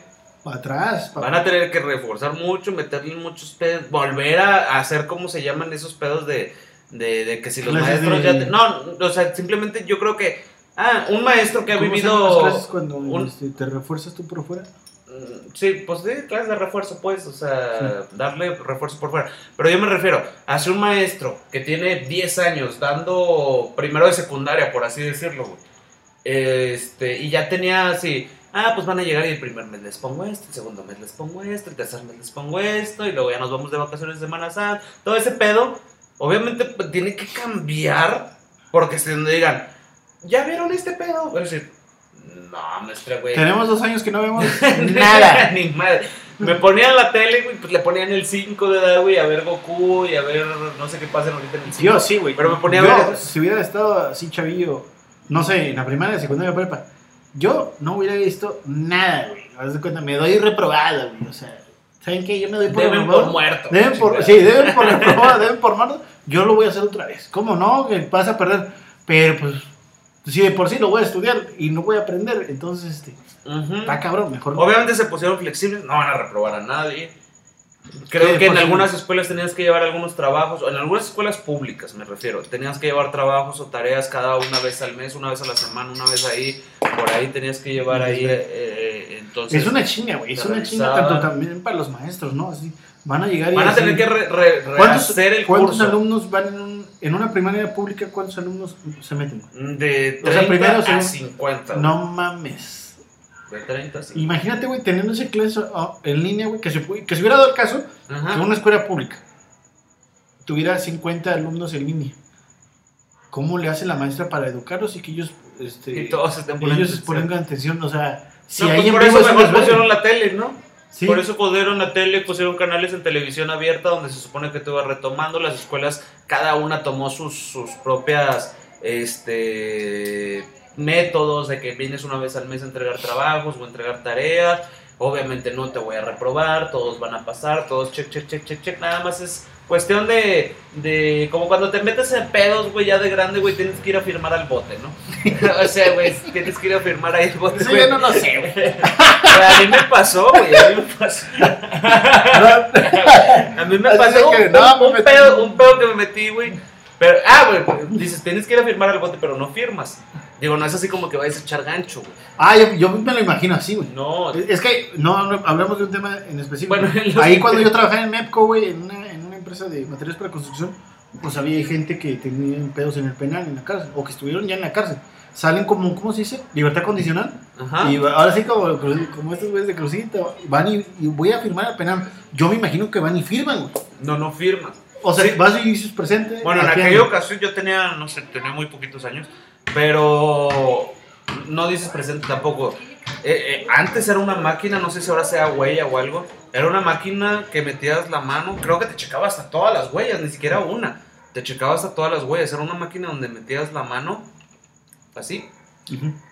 Para atrás. pa- van a tener que reforzar mucho, meterle muchos pedos, volver a, hacer, ¿cómo se llaman esos pedos de, de, de que si los Clases maestros de- ya... te- no, o sea, simplemente yo creo que... Ah, un maestro que ha ¿Cómo se llaman vivido... las clases cuando un- este, te refuerzas tú por fuera? Mm, Sí, pues sí, clases de refuerzo, pues, o sea, darle refuerzo por fuera. Pero yo me refiero, hace un maestro que tiene 10 años dando primero de secundaria, por así decirlo, güey. Este, y ya tenía así, ah, pues van a llegar y el primer mes les pongo esto, el segundo mes les pongo esto, el tercer mes les pongo esto, y luego ya nos vamos de vacaciones de Semana Santa, todo ese pedo, obviamente pues, tiene que cambiar, porque si no digan, ¿ya vieron este pedo? Voy a decir, no, maestra, güey. Tenemos dos años que no vemos nada. Ni madre. Me ponían la tele, güey, pues le ponían el 5 de edad, güey, a ver Goku y a ver no sé qué pasa ahorita en el 5. Yo sí, güey. Pero me ponía a Yo, ver- Si hubiera estado así chavillo, no sé, en la primaria, secundaria, prepa, yo no hubiera visto nada, güey. Haz de cuenta, me doy reprobado, güey. O sea, ¿saben qué? Yo me doy por Deben reprobado. por muerto. Deben por, sí, deben por reprobado, deben por muerto. Yo lo voy a hacer otra vez. ¿Cómo no? Que vas a perder. Pero pues, si de por sí lo voy a estudiar y no voy a aprender, entonces, este, está cabrón, mejor. Obviamente se pusieron flexibles, no van a reprobar a nadie. Creo Sí, que en algunas escuelas tenías que llevar algunos trabajos, o en algunas escuelas públicas me refiero, tenías que llevar trabajos o tareas cada una vez al mes, una vez a la semana, una vez ahí, por ahí tenías que llevar ahí, eh, eh, entonces... Es una chinga, güey. Es una chinga tanto también para los maestros, ¿no? Así, van a llegar y Van a así- tener que re- re- ¿Cuántos, rehacer el cuántos curso. alumnos van en, un- en una primaria pública? ¿Cuántos alumnos se meten? De O sea, 30 primero, a segundo- 50. No mames. De 30 a 50. Imagínate, güey, teniendo ese clase oh, en línea, güey, que se, pu- que se hubiera dado el caso Ajá. que una escuela pública tuviera 50 alumnos en línea. ¿Cómo le hace la maestra para educarlos y que ellos, este, Y todos estén poniendo ellos atención. pongan atención? O sea, si No, pues por eso mejor pusieron la tele, ¿no? Sí. Por eso pusieron la tele, pusieron canales en televisión abierta donde se supone que todo iba retomando. Las escuelas, cada una tomó sus, sus propias este, métodos de que vienes una vez al mes a entregar trabajos o entregar tareas. Obviamente no te voy a reprobar, todos van a pasar, todos check, check, check, check, check. Nada más es cuestión de, de como cuando te metes en pedos, güey, ya de grande, güey, tienes que ir a firmar al bote, ¿no? o sea, güey, tienes que ir a firmar ahí el bote. Eso güey. ya no lo sé, güey. a mí me pasó, güey, a mí me pasó. A mí me pasó un, no, un- un pedo, un pedo que me metí, güey. Pero, ah, güey, dices, tienes que ir a firmar al bote, pero no firmas. Digo, no es así como que vayas a echar gancho, güey. Ah, yo, yo me lo imagino así, güey. No, Es que no, no, hablamos de un tema en específico. Bueno, Ahí cuando yo trabajaba en MEPCO, güey, en una, en una empresa de materiales para construcción, pues había gente que tenían pedos en el penal, en la cárcel, o que estuvieron ya en la cárcel. Salen como, ¿cómo se dice? Libertad condicional. ajá. Y ahora sí, como, como estos güeyes de Crucita, van y, y voy a firmar al penal. Yo me imagino que van y firman, güey. No, no firmas. O sea, Sí. vas y dices presente. Bueno, en aquella ocasión yo tenía, no sé, tenía muy poquitos años, pero no dices presente tampoco. Eh, eh, antes era una máquina, no sé si ahora sea huella o algo, era una máquina que metías la mano, creo que te checaba hasta todas las huellas, ni siquiera una, te checaba hasta todas las huellas, era una máquina donde metías la mano, así,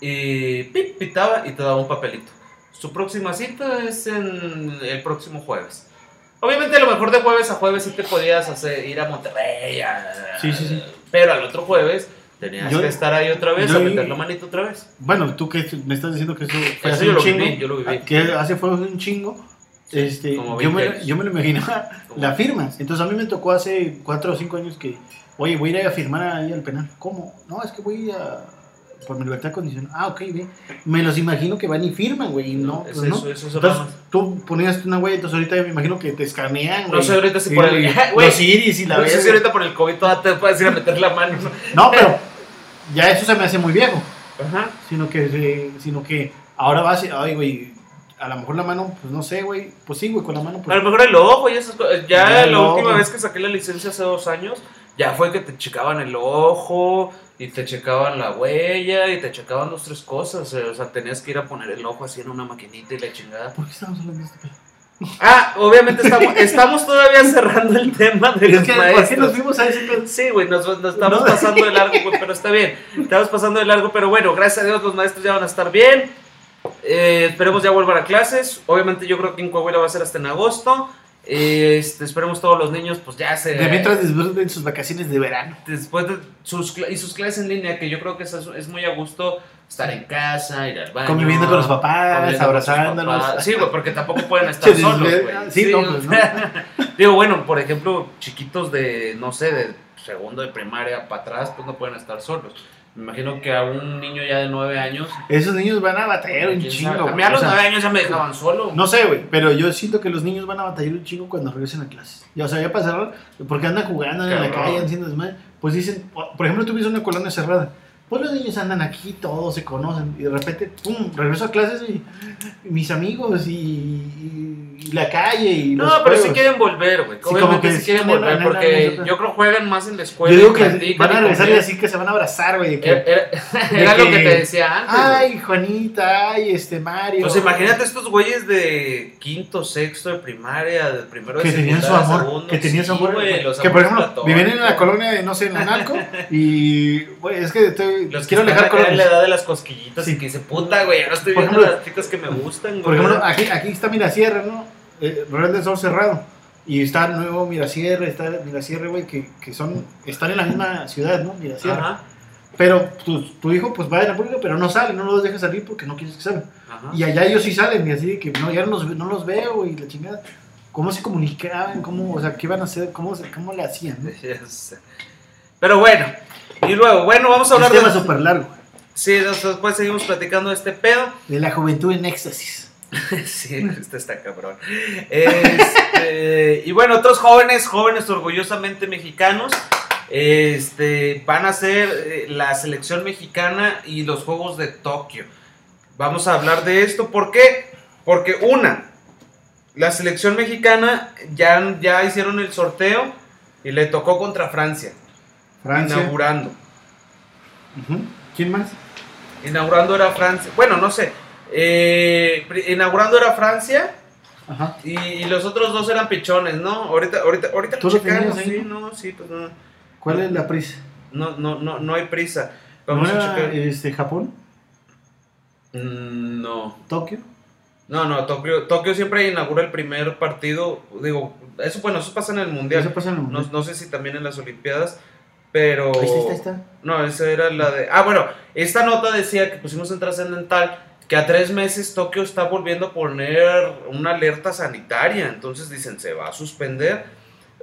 y pip, pitaba y te daba un papelito. Su próxima cita es en el próximo jueves. Obviamente a lo mejor de jueves a jueves sí te podías hacer, ir a Monterrey, a- Sí, sí, sí. pero al otro jueves tenías Yo- que estar ahí otra vez, yo- a meter la manito otra vez. Bueno, tú que me estás diciendo que eso fue Eso hace yo un lo chingo. viví, yo lo viví. Que hace fue un chingo. Este, yo, 20 me, yo me lo imaginaba la firmas. Entonces a mí me tocó hace 4 o 5 años que, oye, voy a ir a firmar ahí al penal. ¿Cómo? No, es que voy a. Por mi libertad condicional. Ah, ok, bien. Me los imagino que van y firman, güey. Y no, es pues no. eso, eso es Entonces tú ponías una güey, entonces ahorita me imagino que te escanean, güey. No sé ahorita si por el- güey, Los iris y la No sé si ahorita por el COVID todavía te puedes ir a meter la mano. No, pero ya eso se me hace muy viejo. Ajá. Sino que, sino que ahora vas y, ay, güey, a lo mejor la mano, pues no sé, güey. Pues sí, güey, con la mano, A pues. lo mejor el ojo y esas cosas. Ya la última ojo. vez que saqué la licencia hace dos años, ya fue que te checaban el ojo y te checaban la huella y te checaban dos, tres cosas. eh, O sea, tenías que ir a poner el ojo así en una maquinita y la chingada. ¿Por qué estamos hablando de esto? Ah, obviamente estamos, estamos todavía cerrando el tema de Es los que, ¿por qué maestros. nos fuimos a ese pedo? Sí, güey, nos, nos estamos No. pasando de largo, güey, pero está bien. Estamos pasando de largo, pero bueno, gracias a Dios los maestros ya van a estar bien. Eh, esperemos ya vuelvan a clases. Obviamente yo creo que en Coahuila va a ser hasta en agosto. Este, esperemos todos los niños, pues ya se... De mientras disfruten sus vacaciones de verano. Después de sus, y sus clases en línea, que yo creo que es, es muy a gusto estar en casa, ir al baño. Conviviendo con los papás, papás. Sí, güey, porque tampoco pueden estar solos, sí, no, pues, ¿no? Digo, bueno, por ejemplo, chiquitos de, no sé, de segundo de primaria para atrás, pues no pueden estar solos. Me imagino que a un niño ya de nueve años. Esos niños van a batallar un chingo. A mí a los nueve años ya me dejaban solo. No sé, güey, pero yo siento que los niños van a batallar un chingo cuando regresen a clases. Ya, o sea, ya pasaron, porque andan jugando en la calle, haciendo desmadre. Pues dicen, por ejemplo, tú ves una colonia cerrada. Pues los niños andan aquí, todos se conocen. Y de repente, pum, regreso a clases y, y mis amigos y, y y la calle y No, los pero sí juegos. quieren volver, güey. Sí, como Obviamente que sí sí quieren volver la- porque la- la- yo creo que juegan más en la Yo escuela. digo y que van a regresar y así que se van a abrazar, güey. de que, Era, era- era lo que, te decía antes. Ay, Juanita, ay, este Mario. Pues imagínate estos güeyes de quinto, sexto de primaria, de primero que de tenían su amor, segundo. que tenían su amor, güey, los que por ejemplo viven en la colonia de no sé, en Analco y güey, es que estoy, Los quiero alejar en la edad de las cosquillitas Sí. y que dice, puta, güey, ahora estoy viendo las chicas que me gustan, güey. Por ejemplo, aquí, aquí está Mirasierra, ¿no? Eh, Real del Sol cerrado. Y está nuevo Mirasierra, está Mirasierra, güey, que, que son, están en la misma ciudad, ¿no? Mirasierra. Ajá, Pero tu, tu hijo, pues va a la pública, pero no sale, no los deja salir porque no quieres que salgan. Y allá ellos sí salen, y así de que no, ya no los, no los veo, y la chingada. ¿Cómo se comunicaban? ¿Cómo, o sea, qué iban a hacer? ¿Cómo, cómo le hacían? Pero bueno, y luego, bueno, vamos a hablar Un tema de... súper largo. Sí, después seguimos platicando de este pedo. De la juventud en éxtasis. Sí, este está cabrón. Este, y bueno, otros jóvenes, jóvenes orgullosamente mexicanos, este, van a ser eh, la selección mexicana y los Juegos de Tokio. Vamos a hablar de esto, ¿por qué? Porque una, la selección mexicana ya, ya hicieron el sorteo y le tocó contra Francia, Francia. inaugurando. ¿Quién más? Inaugurando era Francia, bueno, no sé, eh, inaugurando era Francia. Ajá. Y, y los otros dos eran pichones, ¿no? Ahorita, ahorita, ahorita no, sí, pues no. ¿Cuál es la prisa? No, no, no, no hay prisa. ¿No Vamos a checar. este, Japón? Mm, no. ¿Tokio? No, no, Tokio, Tokio siempre inaugura el primer partido. Digo, eso bueno, eso pasa en el mundial. Eso pasa en el No, mundial. no sé si también en las Olimpiadas, pero. Ahí está, ahí está, ahí está. No, esa era la de. Ah, bueno, esta nota decía que pusimos en trascendental que a tres meses Tokio está volviendo a poner una alerta sanitaria. Entonces dicen, se va a suspender.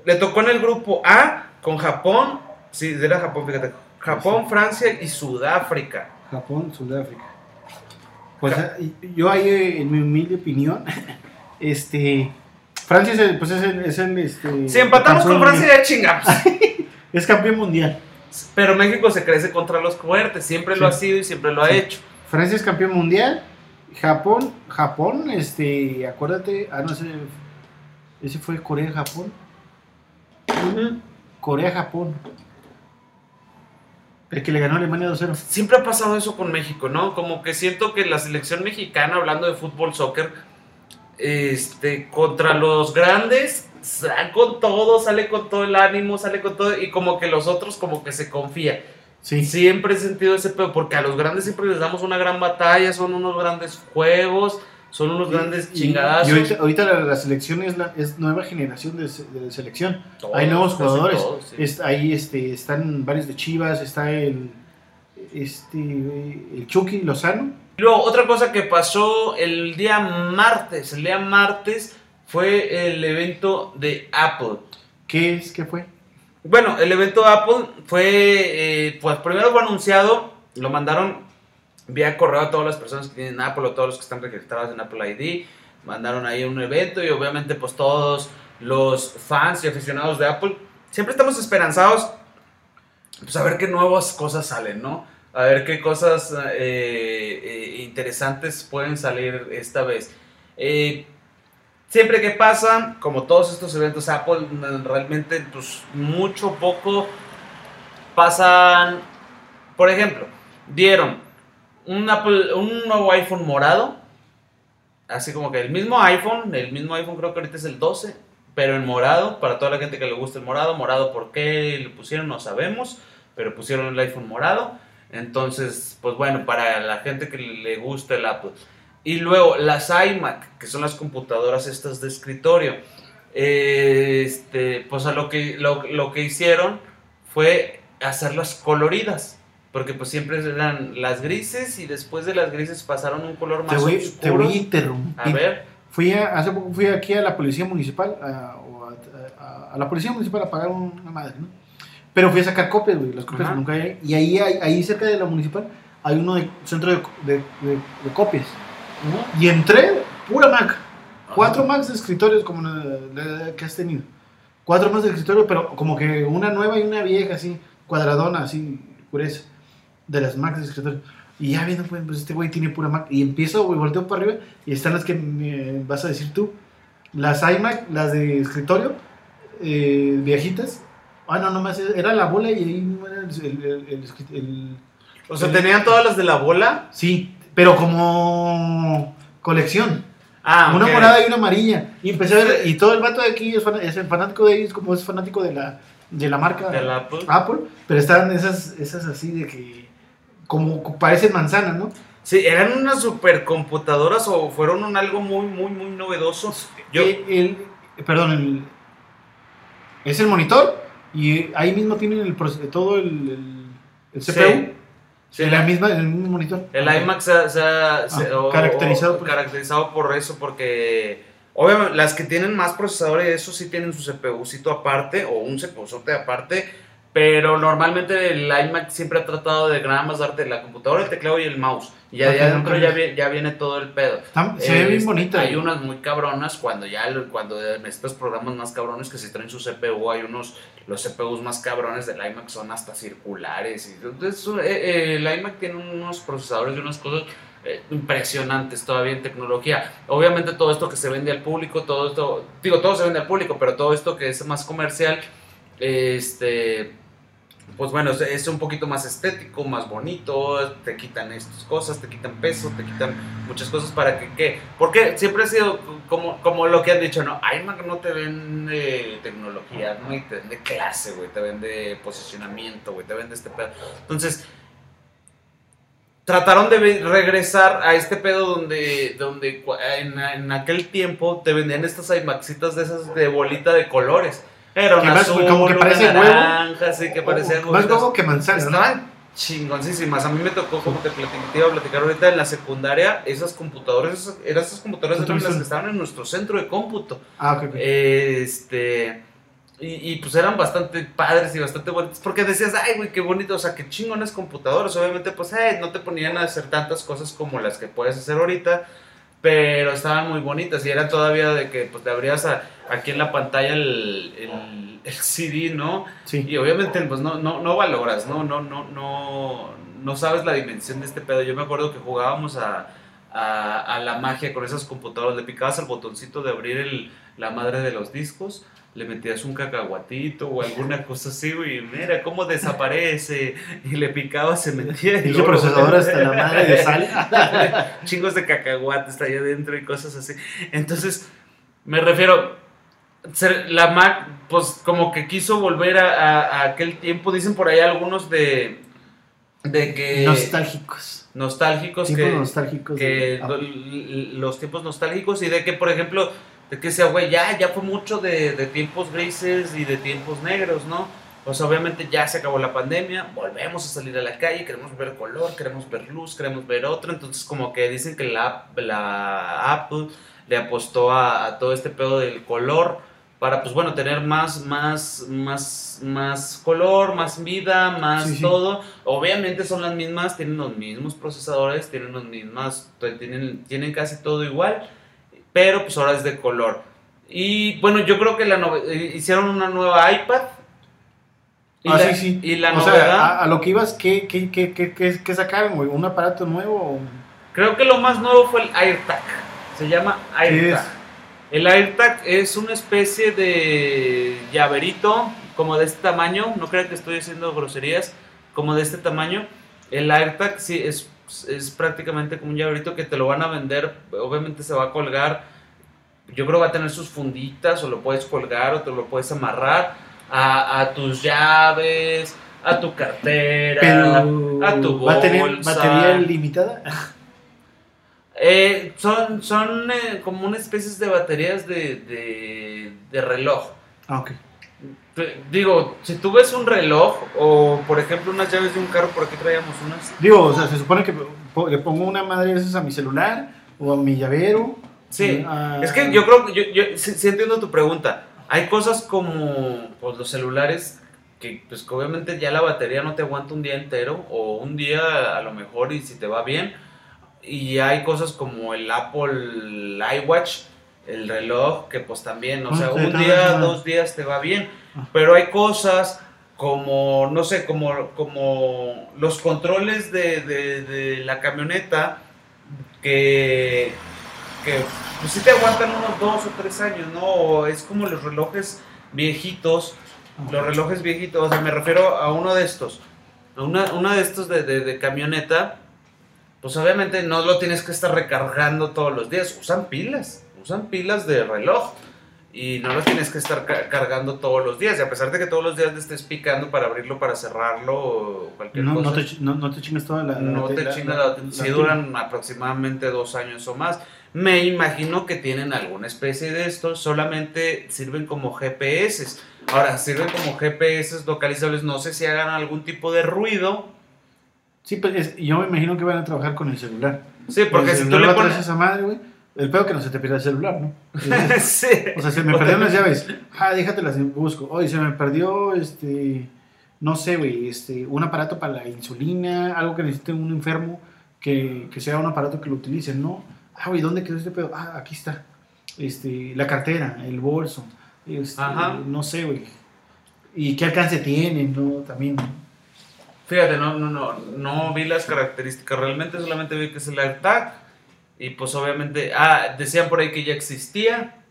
Le tocó en el grupo A con Japón. Sí, era Japón, fíjate. Japón, Francia y Sudáfrica. Japón, Sudáfrica. Pues y- yo ahí, eh, en mi humilde opinión, este... Francia es pues es el, es el, este... Si empatamos con Francia, ya chingamos. Es campeón mundial. Pero México se crece contra los fuertes. Siempre lo ha sido y siempre lo ha hecho. Francia es campeón mundial. Japón, Japón, este, acuérdate, ah, no sé, ese fue Corea-Japón. Corea-Japón. El que le ganó a Alemania 2-0. Siempre ha pasado eso con México, ¿no? Como que siento que la selección mexicana, hablando de fútbol, soccer, este, contra los grandes, sale con todo, sale con todo el ánimo, sale con todo, y como que los otros como que se confía. Sí. Siempre he sentido ese pedo, porque a los grandes siempre les damos una gran batalla, son unos grandes juegos, son unos grandes Y- chingadazos. Y ahorita, ahorita la, la selección es, la, es nueva generación de, se- de selección. Todos, Hay nuevos jugadores. todos, sí. Es- ahí este, están varios de Chivas, está el, este, el Chucky Lozano. Luego, otra cosa que pasó el día martes, el día martes fue el evento de Apple. ¿Qué es? ¿Qué fue? Bueno, el evento Apple fue, eh, pues primero fue anunciado, lo mandaron vía correo a todas las personas que tienen Apple o todos los que están registrados en Apple ID, mandaron ahí un evento y obviamente pues todos los fans y aficionados de Apple, siempre estamos esperanzados pues a ver qué nuevas cosas salen, ¿no? A ver qué cosas eh, eh, interesantes pueden salir esta vez. Eh, siempre que pasa, como todos estos eventos Apple, mm, realmente pues mucho poco pasan, por ejemplo, dieron un, Apple, un nuevo iPhone morado, así como que el mismo iPhone, el mismo iPhone creo que ahorita es el 12, pero en morado, para toda la gente que le gusta el morado, morado por qué le pusieron no sabemos, pero pusieron el iPhone morado, entonces pues bueno, para la gente que le gusta el Apple. Y luego las iMac, que son las computadoras estas de escritorio. eh, Este, pues a lo que, lo, lo que hicieron fue hacerlas coloridas. Porque pues siempre eran las grises y después de las grises pasaron un color Te más voy, te voy a interrumpir. A ver, Fui a- hace poco fui aquí a la policía municipal, a, a- la policía municipal a pagar una madre, ¿no? Pero fui a sacar copias, güey, las copias Ajá. nunca hay. Y ahí, ahí cerca de la municipal hay uno de centro de, de- de- de copias. Y entré, pura Mac. Cuatro Macs de escritorios como la, que has tenido. Cuatro Macs de escritorio, pero como que una nueva y una vieja, así, cuadradona, así, gruesa. De las Macs de escritorio. Y ya viendo, pues, pues, este güey tiene pura Mac. Y empiezo, güey, volteo para arriba y están las que me vas a decir tú. las iMac, las de escritorio, eh, viejitas. Ah, no, nomás era la bola y ahí no era el, el- el- el- el- O sea, tenían todas las de la bola. Sí, pero como colección. Ah, Una morada y una amarilla. Y empecé a ver, y todo el vato de aquí es, fan- es el fanático de ellos, como es fanático de la, de la marca De la Apple. Apple, pero estaban esas, esas así de que, como parecen manzanas, ¿no? Sí, eran unas supercomputadoras o fueron un algo muy, muy, muy novedoso. Yo, Eh, el- perdón, el- es el monitor y ahí mismo tienen el, todo el, Sí. Sí, en, la misma, en el mismo monitor. El se ha, se se- Ah, o- caracterizado o- por- caracterizado por eso, porque obviamente las que tienen más procesadores, eso sí tienen su CPUcito aparte o un CPUzote aparte, pero normalmente el iMac siempre ha tratado de nada más darte la computadora, el teclado y el mouse. Y ya adentro ya, vi- ya viene todo el pedo. Está- se ve Este, bien bonita. Hay unas muy cabronas cuando ya cuando en estos programas más cabrones que se traen su CPU, hay unos los CPUs más cabrones del iMac son hasta circulares y entonces eh, eh, el iMac tiene unos procesadores y unas cosas eh, impresionantes todavía en tecnología. Obviamente todo esto que se vende al público, todo esto, digo, todo se vende al público, pero todo esto que es más comercial, este pues bueno, es- un poquito más estético, más bonito, te quitan estas cosas, te quitan peso, te quitan muchas cosas para que, ¿qué? Porque siempre ha sido como, como lo que han dicho, ¿no? iMac no te vende tecnología, ¿no? Y te vende clase, güey, te vende posicionamiento, güey, te vende este pedo. Entonces, trataron de regresar a este pedo donde, donde en, en aquel tiempo te vendían estas iMaxitas de esas de bolita de colores. Era Que más, azul, como que una parece huevo. naranja, sí, que parecían más huevitos. huevo que manzana, ¿no? Estaban chingoncísimas. A mí me tocó, como te, te iba a platicar ahorita, en la secundaria, esas computadoras, esas, eran esas computadoras ¿Tú eran las que estaban en nuestro centro de cómputo. Ah, ok. Este. Y, y, pues eran bastante padres y bastante bonitos. Porque decías, ay, güey, qué bonito, o sea, qué chingones computadoras. Obviamente, pues, eh, no te ponían a hacer tantas cosas como las que puedes hacer ahorita. Pero estaban muy bonitas y era todavía de que, pues, te abrías a- aquí en la pantalla el, el, el CD, ¿no? sí. Y obviamente, pues no, no, no valoras, ¿no? No, no, no, no sabes la dimensión de este pedo. Yo me acuerdo que jugábamos a, a, a la magia con esas computadoras. Le picabas al botoncito de abrir el, la madre de los discos, le metías un cacahuatito o alguna cosa así, güey. y Mira cómo desaparece. Y le picabas, se metía. y luego- procesador hasta la madre de sal. chingos de cacahuates allá adentro y cosas así. Entonces, me refiero, la Mac, pues como que quiso volver a, a- a aquel tiempo, dicen por ahí algunos de, de que... Nostálgicos. nostálgicos, Tiempos que, nostálgicos. que de los tiempos nostálgicos y de que, por ejemplo, de que sea, güey, ya, ya fue mucho de, de tiempos grises y de tiempos negros, ¿no? Pues obviamente ya se acabó la pandemia, volvemos a salir a la calle, queremos ver color, queremos ver luz, queremos ver otro, entonces como que dicen que la, la Apple le apostó a, a todo este pedo del color para, pues bueno, tener más, más, más, más color, más vida, más Sí, sí. todo. Obviamente son las mismas, tienen los mismos procesadores, tienen los mismas, tienen, tienen casi todo igual, pero pues ahora es de color. Y bueno, yo creo que la eh, hicieron una nueva iPad. Y Ah, la, sí, sí. Y la o novedad, sea, a, a lo que ibas, ¿qué, qué, qué, qué, sacaron, güey? ¿Un aparato nuevo? creo que lo más nuevo fue el AirTag. Se llama ¿Qué AirTag. El AirTag es una especie de llaverito como de este tamaño. No creo que estoy haciendo groserías. Como de este tamaño. El AirTag sí es, es prácticamente como un llaverito que te lo van a vender. Obviamente se va a colgar. Yo creo que va a tener sus funditas o lo puedes colgar o te lo puedes amarrar a, a tus llaves, a tu cartera, Pero, a tu ¿Va a tener bolsa. batería limitada? Eh, son son eh, como unas especies de baterías de, de, de reloj. Ah. Digo, si tú ves un reloj o por ejemplo unas llaves de un carro, por aquí traíamos unas. Digo, o sea, se supone que le pongo una madre de esas a mi celular o a mi llavero. Sí, Ah, es que yo creo que yo, yo sí, sí entiendo tu pregunta. Hay cosas como pues, los celulares que pues que obviamente ya la batería no te aguanta un día entero o un día a lo mejor y si te va bien. Y hay cosas como el Apple iWatch, el reloj, que pues también, o Ah, sea, un día, dos días te va bien. Ah. Pero hay cosas como, no sé, como, como los controles de, de- de la camioneta que que pues sí te aguantan unos dos o tres años, ¿no? Es como los relojes viejitos, los relojes viejitos, o sea, me refiero a uno de estos, a una, uno de estos de, de, de camioneta, pues obviamente no lo tienes que estar recargando todos los días, usan pilas, usan pilas de reloj y no lo tienes que estar ca- cargando todos los días. Y a pesar de que todos los días le estés picando para abrirlo, para cerrarlo o cualquier No, cosa, no, te, no, no te chingas toda la. no la- te la- chingas, la- si duran aproximadamente dos años o más. Me imagino que tienen alguna especie de esto, solamente sirven como GPS. Ahora, sirven como GPS localizables, no sé si hagan algún tipo de ruido. Sí, pues es- yo me imagino que van a trabajar con el celular. Sí, porque si tú le pones... esa madre, güey. El peor que no se te pierda el celular, ¿no? sí. O sea, se me perdieron las llaves. Ah, déjatelas, busco. Oye, se me perdió, este, no sé, güey, este, un aparato para la insulina, algo que necesite un enfermo, que, que sea un aparato que lo utilicen, ¿no? Ah, güey, ¿dónde quedó este pedo? Ah, aquí está. Este, la cartera, el bolso, este, Ajá. no sé, güey. Y qué alcance tiene, ¿no? También. ¿no? Fíjate, no, no, no, no vi las características, realmente solamente vi que es el AirTag y pues obviamente, ah, decían por ahí que ya existía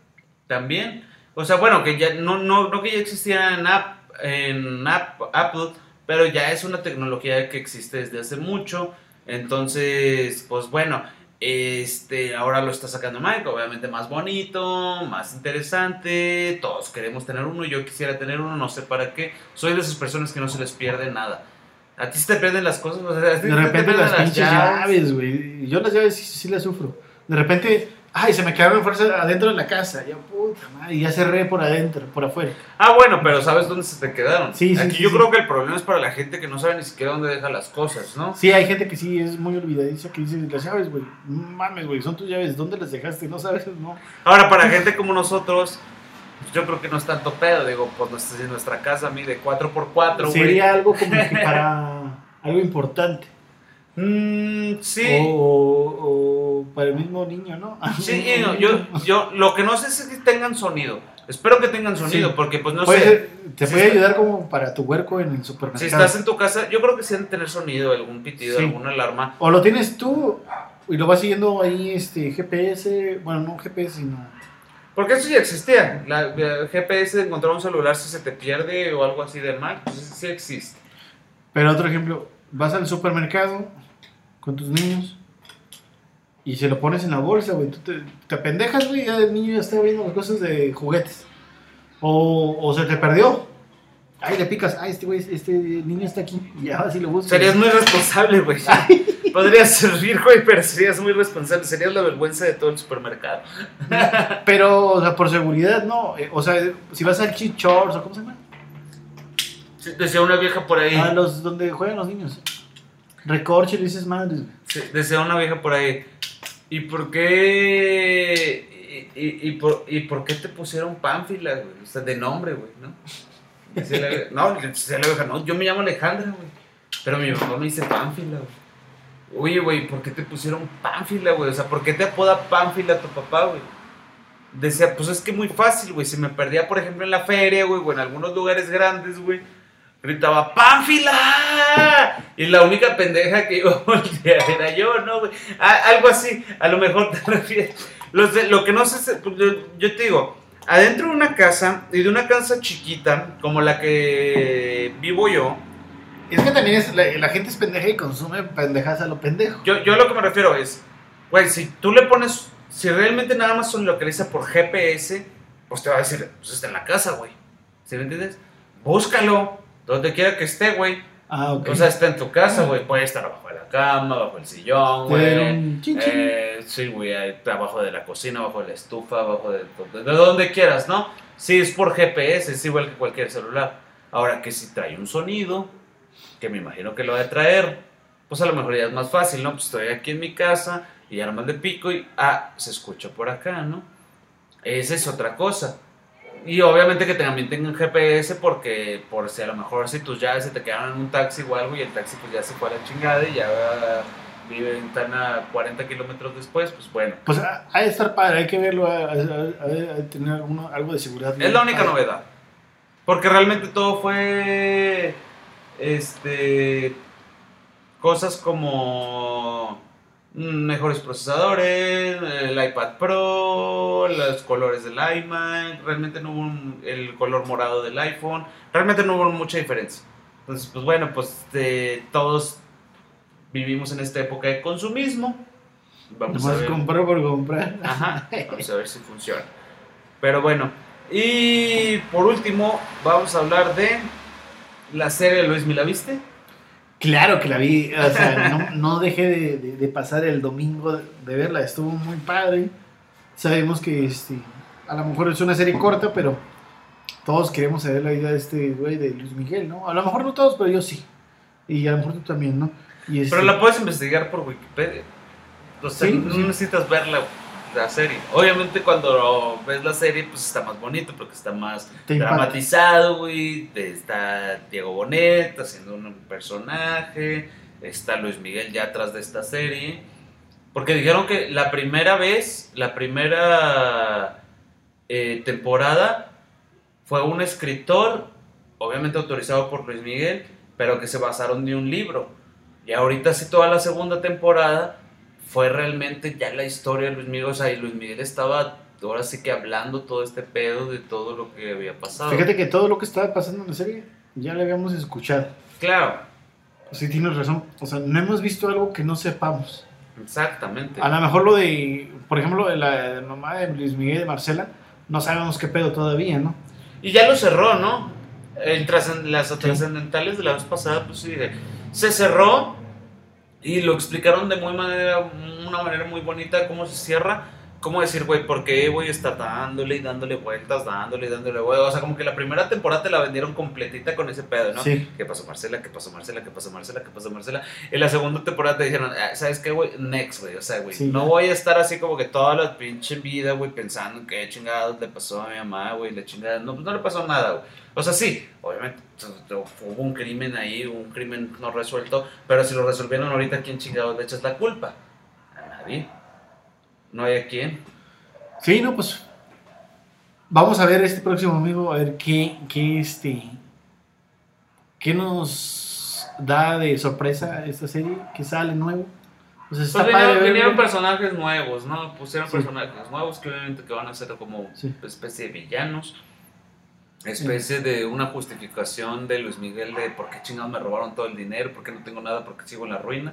también, o sea, bueno, que ya, no, no, no que ya existía en, app, en app, Apple, pero ya es una tecnología que existe desde hace mucho, entonces, pues bueno, este, ahora lo está sacando Mike, obviamente más bonito, más interesante, todos queremos tener uno, yo quisiera tener uno, no sé para qué, soy de esas personas que no se les pierde nada. A ti se te pierden las cosas, o sea, De te repente pierden las pinches llaves, güey. Yo las llaves sí, sí las sufro. De repente, ay, se me quedaron en fuerza adentro de la casa. Ya, puta madre, ya cerré por adentro, por afuera. Ah, bueno, pero ¿sabes dónde se te quedaron? Sí, sí, Aquí sí, yo sí. creo que el problema es para la gente que no sabe ni siquiera dónde deja las cosas, ¿no? Sí, hay gente que sí es muy olvidadiza que dice, las llaves, güey, mames, güey, son tus llaves, ¿dónde las dejaste? No sabes, no. Ahora, para gente como nosotros, yo creo que no es tanto pedo, digo, pues nuestra, nuestra casa mide 4x4, güey. Sería algo como que para algo importante. Mm, sí. O, o para el mismo niño, ¿no? Sí, no, yo, yo lo que no sé es que tengan sonido. Espero que tengan sonido, Sí. porque pues no Puede sé. te Si puede está- ayudar como para tu huerco en el supermercado. Si estás en tu casa, yo creo que sí han de tener sonido, algún pitido, Sí. alguna alarma. O lo tienes tú y lo vas siguiendo ahí, este, GPS, bueno, no GPS, sino... Porque eso ya existía. La, GPS de encontrar un celular si se te pierde o algo así de mal, pues sí existe. Pero otro ejemplo, vas al supermercado con tus niños y se lo pones en la bolsa, güey. Tú te, te pendejas, güey, ya el niño ya está viendo las cosas de juguetes. O, o se te perdió. Ay, le picas, ay, este güey, este niño está aquí. Y ya vas y lo buscas. Serías muy responsable, güey. Podrías servir, güey, pero serías muy responsable. Serías la vergüenza de todo el supermercado. Pero, o sea, por seguridad, no. Eh, o sea, si vas al Cheat Shorts, o ¿cómo se llama? Sí, Decía una vieja por ahí. A los donde juegan los niños. Recorche, le dices madres. Sí, decía una vieja por ahí. ¿Y por qué? ¿Y, y, y por, ¿Y por qué te pusieron Pánfila, güey? O sea, de nombre, güey, ¿no? La no, decía la vieja, no, yo me llamo Alejandra, güey. Pero mi mamá me dice Pánfila, güey. Oye, güey, ¿por qué te pusieron Pánfila, güey? O sea, ¿por qué te apoda Pánfila tu papá, güey? Decía, pues es que muy fácil, güey. Si me perdía, por ejemplo, en la feria, güey, o en algunos lugares grandes, güey, gritaba, ¡Pánfila! Y la única pendeja que iba a era yo, ¿no, güey? Algo así, a lo mejor te refieres. Lo que no sé, es- pues, yo te digo, adentro de una casa, y de una casa chiquita, como la que vivo yo, Es que también es, la, la gente es pendeja y consume pendejas a lo pendejo. yo, yo lo que me refiero es, güey, si tú le pones, si realmente nada más se localiza por GPS, pues te va a decir, pues está en la casa, güey. ¿Sí me entiendes? Búscalo, donde quiera que esté, güey. Ah, ok. O sea, está en tu casa, güey. Puede estar abajo de la cama, bajo el sillón, güey. chin. Eh, sí, güey, abajo de la cocina, abajo de la estufa, abajo de, de, de donde quieras, ¿no? Sí, es por GPS, es igual que cualquier celular. Ahora que si trae un sonido, que me imagino que lo va a traer, pues a lo mejor ya es más fácil, ¿no? Pues estoy aquí en mi casa y arman de pico y, ah, se escucha por acá, ¿no? Esa es otra cosa. Y obviamente que también tengan GPS porque por si a lo mejor si tus llaves se te quedaron en un taxi o algo y el taxi pues ya se fue a la chingada y ya viven tan a 40 kilómetros después, pues bueno. Pues ha ha de estar padre, hay que verlo, ha ha- ha de ha de tener alguno- algo de seguridad. Es la única Ah, novedad. Porque realmente todo fue. Este. Cosas como. mejores procesadores, el iPad Pro, los colores del iMac, realmente no hubo un- el color morado del iPhone, realmente no hubo mucha diferencia. Entonces, pues bueno, pues eh, todos vivimos en esta época de consumismo. Vamos a ver. comprar por comprar. Ajá, vamos a ver si funciona. Pero bueno, y por último, vamos a hablar de la serie de Luis Mila, ¿viste? Claro que la vi, o sea, no, no dejé de, de- de pasar el domingo de verla, estuvo muy padre. Sabemos que este, a lo mejor es una serie corta, pero todos queremos saber la vida de este güey de Luis Miguel, ¿no? A lo mejor no todos, pero yo sí. Y a lo mejor tú también, ¿no? Y este, Pero la puedes investigar por Wikipedia. O sea, Sí, no necesitas ver la, la serie. Obviamente cuando ves la serie, pues está más bonito porque está más dramatizado, güey. Está Diego Bonet haciendo un personaje. Está Luis Miguel ya atrás de esta serie. Porque dijeron que la primera vez, la primera eh, temporada, fue un escritor, obviamente autorizado por Luis Miguel, pero que se basaron de un libro. Y ahorita sí toda la segunda temporada fue realmente ya la historia de Luis Miguel. O sea, y Luis Miguel estaba ahora sí que hablando todo este pedo de todo lo que había pasado. Fíjate que todo lo que estaba pasando en la serie ya lo habíamos escuchado. Claro, Sí, tienes razón. O sea, no hemos visto algo que no sepamos. exactamente. A lo mejor lo de, por ejemplo, de la mamá de Luis Miguel de Marcela, no sabemos qué pedo todavía, ¿no? Y ya lo cerró, ¿no? El las trascendentales de la vez pasada, pues sí, se cerró y lo explicaron de muy manera, una manera muy bonita cómo se cierra. ¿Cómo decir, güey, por qué voy a estar dándole y dándole vueltas, dándole y dándole vueltas? O sea, como que la primera temporada te la vendieron completita con ese pedo, ¿no? Sí. ¿Qué pasó Marcela? ¿Qué pasó Marcela? ¿Qué pasó Marcela? ¿Qué pasó Marcela? En la segunda temporada te dijeron, ah, ¿sabes qué, güey? Next, güey. O sea, güey, Sí, no ya. voy a estar así como que toda la pinche vida, güey, pensando en qué chingados le pasó a mi mamá, güey, la chingada. No, pues no le pasó nada, güey. O sea, sí, obviamente hubo un crimen ahí, un crimen no resuelto, pero si lo resolvieron ahorita, ¿quién chingados le echas la culpa? A nadie. No hay a quién. Sí, no, pues vamos a ver este próximo amigo, a ver qué, qué este, qué nos da de sorpresa esta serie, que sale nuevo. Pues está Pues padre vinieron, personajes nuevos, ¿no? Pusieron Sí. personajes nuevos que obviamente que van a ser como Sí. especie de villanos. Especie de una justificación de Luis Miguel de por qué chingados me robaron todo el dinero, por qué no tengo nada, por qué sigo en la ruina.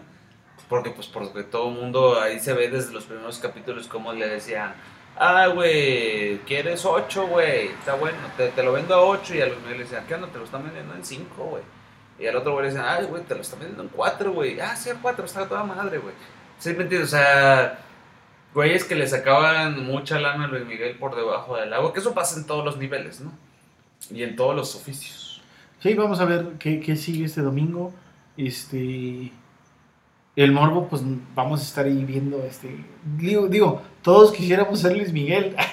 Porque pues porque todo el mundo ahí se ve desde los primeros capítulos como le decían, ah, güey, ¿quieres 8, güey? Está bueno, te, te lo vendo a 8 y a Miguel le decían, ¿qué onda? Te lo están vendiendo en 5, güey. Y al otro güey le decían, ay, güey, te lo están vendiendo en 4, güey. Ah, sí, en 4, está toda madre, güey. Sí, me entiendes, o sea, güeyes que le sacaban mucha lana a Luis Miguel por debajo del agua, que eso pasa en todos los niveles, ¿no? Y en todos los oficios. Sí, vamos a ver qué, qué sigue este domingo. Este. El morbo, pues vamos a estar ahí viendo. Este. Digo, digo todos quisiéramos ser Luis Miguel.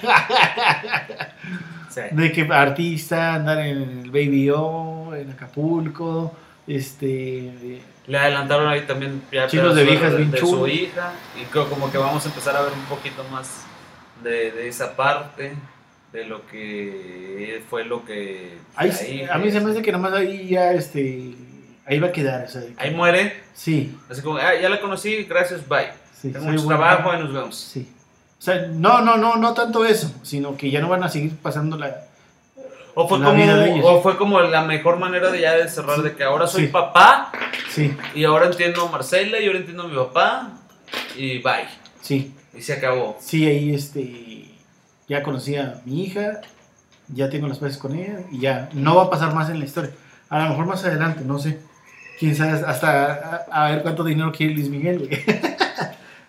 Sí. De que artista, andar en el Baby O, en Acapulco. Este. Le adelantaron ahí también ya Chicos de viejas bien de su hija. Y creo como que vamos a empezar a ver un poquito más de, de esa parte, de lo que fue lo que... Ahí, ahí, a mí se me hace que nomás ahí ya. Este. Ahí va a quedar. O sea, Ahí muere, sí, así como, ah, ya la conocí, gracias, bye. sí. Tengo mucho trabajo, ahí nos vemos. Sí. O sea, no, no, no, no tanto eso, sino que ya no van a seguir pasando la. O fue, La como, vida de ellos. o fue como la mejor manera de ya de cerrar, Sí. de que ahora soy Sí. papá Sí, y ahora entiendo a Marcela y ahora entiendo a mi papá y bye. sí. Y se acabó. Sí, ahí este. Ya conocí a mi hija, ya tengo las bases con ella y ya. No va a pasar más en la historia. A lo mejor más adelante, no sé. Quién sabe, hasta a, a ver cuánto dinero quiere Luis Miguel.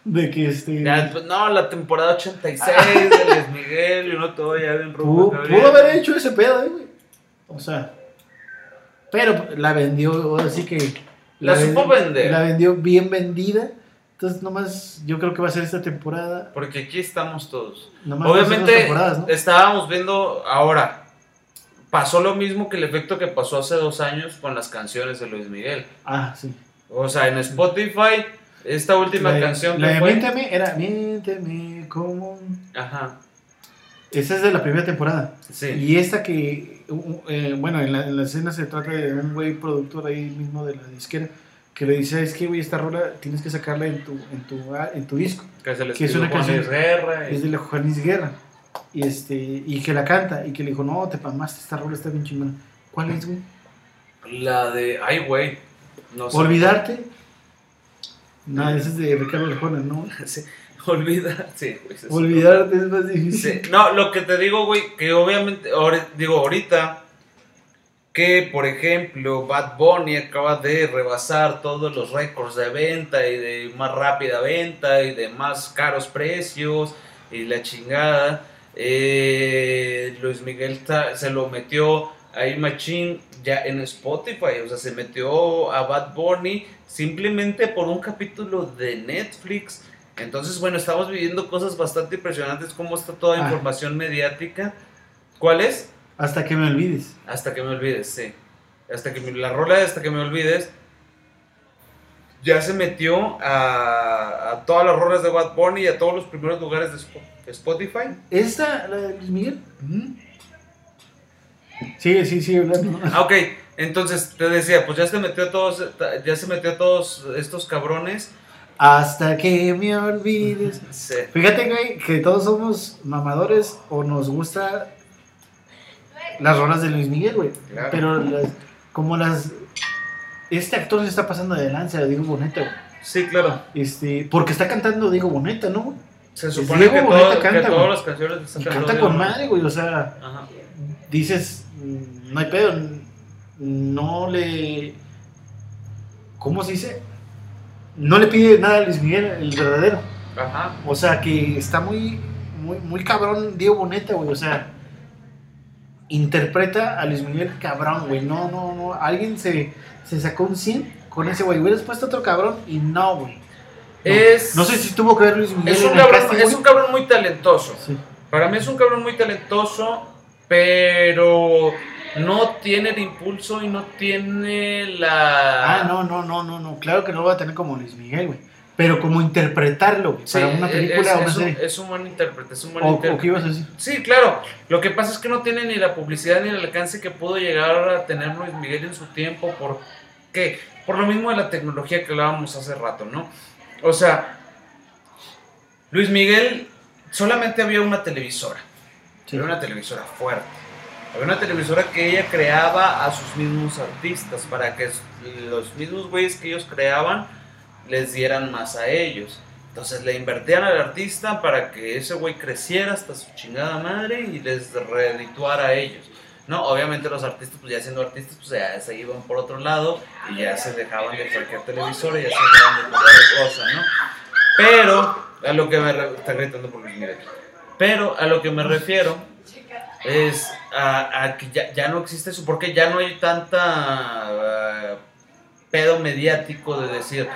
De que este. Ya, pues, no, la temporada 86 de Luis Miguel y uno todo ya bien rumbo. Pudo, pudo haber hecho ese pedo, eh, güey. O sea. Pero la vendió, así que. La supo vender. La vendió bien vendida. Entonces, nomás, yo creo que va a ser esta temporada. Porque aquí estamos todos. Nomás a Obviamente temporadas, ¿no? estábamos viendo ahora. Pasó lo mismo que el efecto que pasó hace dos años con las canciones de Luis Miguel. Ah, sí. O sea, en Spotify, esta última La canción la de fue. Miénteme era Miénteme como. Ajá. Esa es de la primera temporada. Sí. Y esta que, eh, bueno, en la, en la escena se trata de un güey productor ahí mismo de la disquera que le dice, es que, güey, esta rola tienes que sacarla en tu, en tu, ah, en tu disco. Que se les Que es una canción- Guerra. y- Es de la Juanis Guerra. Y, este, y que la canta. Y que le dijo, no, te pamaste, esta rola está bien chingona. ¿Cuál es, güey? La de. Ay, güey. No sé. ¿Olvidarte? No, ese es de Ricardo Arjona, ¿no? Sí, Olvida. Sí, güey. sí, sí. Olvidarte es más difícil. Sí, No, lo que te digo, güey, que obviamente, ahora- digo, ahorita, que por ejemplo, Bad Bunny acaba de rebasar todos los récords de venta y de más rápida venta y de más caros precios y la chingada. Eh, Luis Miguel ta- se lo metió ahí Machín ya en Spotify, o sea, se metió a Bad Bunny simplemente por un capítulo de Netflix. Entonces, bueno, estamos viviendo cosas bastante impresionantes, cómo está toda Ah. información mediática. ¿Cuál es? Hasta que me olvides. Hasta que me olvides, sí. Hasta que me- la rola de Hasta que me olvides ya se metió a, a todas las rolas de Bad Bunny y a todos los primeros lugares de Spo- Spotify. ¿Esta, la de Luis Miguel? Sí, sí, sí, hablando. Ah, ok. Entonces te decía, pues ya se metió a todos, ya se metió a todos estos cabrones. Hasta que me olvides. Sí. Fíjate, güey, que todos somos mamadores o nos gusta las rolas de Luis Miguel, güey. Claro. Pero las- como las... Este actor se está pasando de lanza, Diego Boneta, güey. Sí, claro. Este, porque está cantando Diego Boneta, ¿no? Se supone Diego que, Boneta todo- que canta, todas güey. las canciones canta con madre, güey. O sea, Ajá. dices, mm, no hay pedo, no le... ¿Cómo se dice? No le pide nada a Luis Miguel, el verdadero. Ajá. O sea, que está muy, muy, muy cabrón Diego Boneta, güey. O sea, interpreta a Luis Miguel cabrón, güey. No, no, no. Alguien se, se sacó un 100 con ese, güey. Hubieras puesto otro cabrón y no, güey. No. Es, No sé si tuvo que ver Luis Miguel es, un cabrón, es un cabrón muy talentoso. Sí. Para mí es un cabrón muy talentoso, pero no tiene el impulso y no tiene la... Ah, no, no, no, no, no. Claro que no lo va a tener como Luis Miguel, güey. Pero como interpretarlo, güey, Sí, para una es- película o una es, un, es un buen intérprete, es un buen O, intérprete. o qué ibas a decir. Sí, claro. Lo que pasa es que no tiene ni la publicidad ni el alcance que pudo llegar a tener Luis Miguel en su tiempo. ¿Por qué? Por lo mismo de la tecnología que hablábamos hace rato, ¿no? O sea, Luis Miguel solamente había una televisora. Sí. Había una televisora fuerte. Había una televisora que ella creaba a sus mismos artistas para que los mismos güeyes que ellos creaban les dieran más a ellos. Entonces le invertían al artista para que ese güey creciera hasta su chingada madre y les redituara a ellos. No, obviamente los artistas, pues ya siendo artistas, pues ya se iban por otro lado y ya se dejaban de cualquier televisora y ya se dejaban de cualquier cosa, ¿no? Pero, a lo que me... Está gritando por Luis Miguel. Pero a lo que me refiero es a, a que ya, ya no existe eso, porque ya no hay tanta ah, pedo mediático de decir,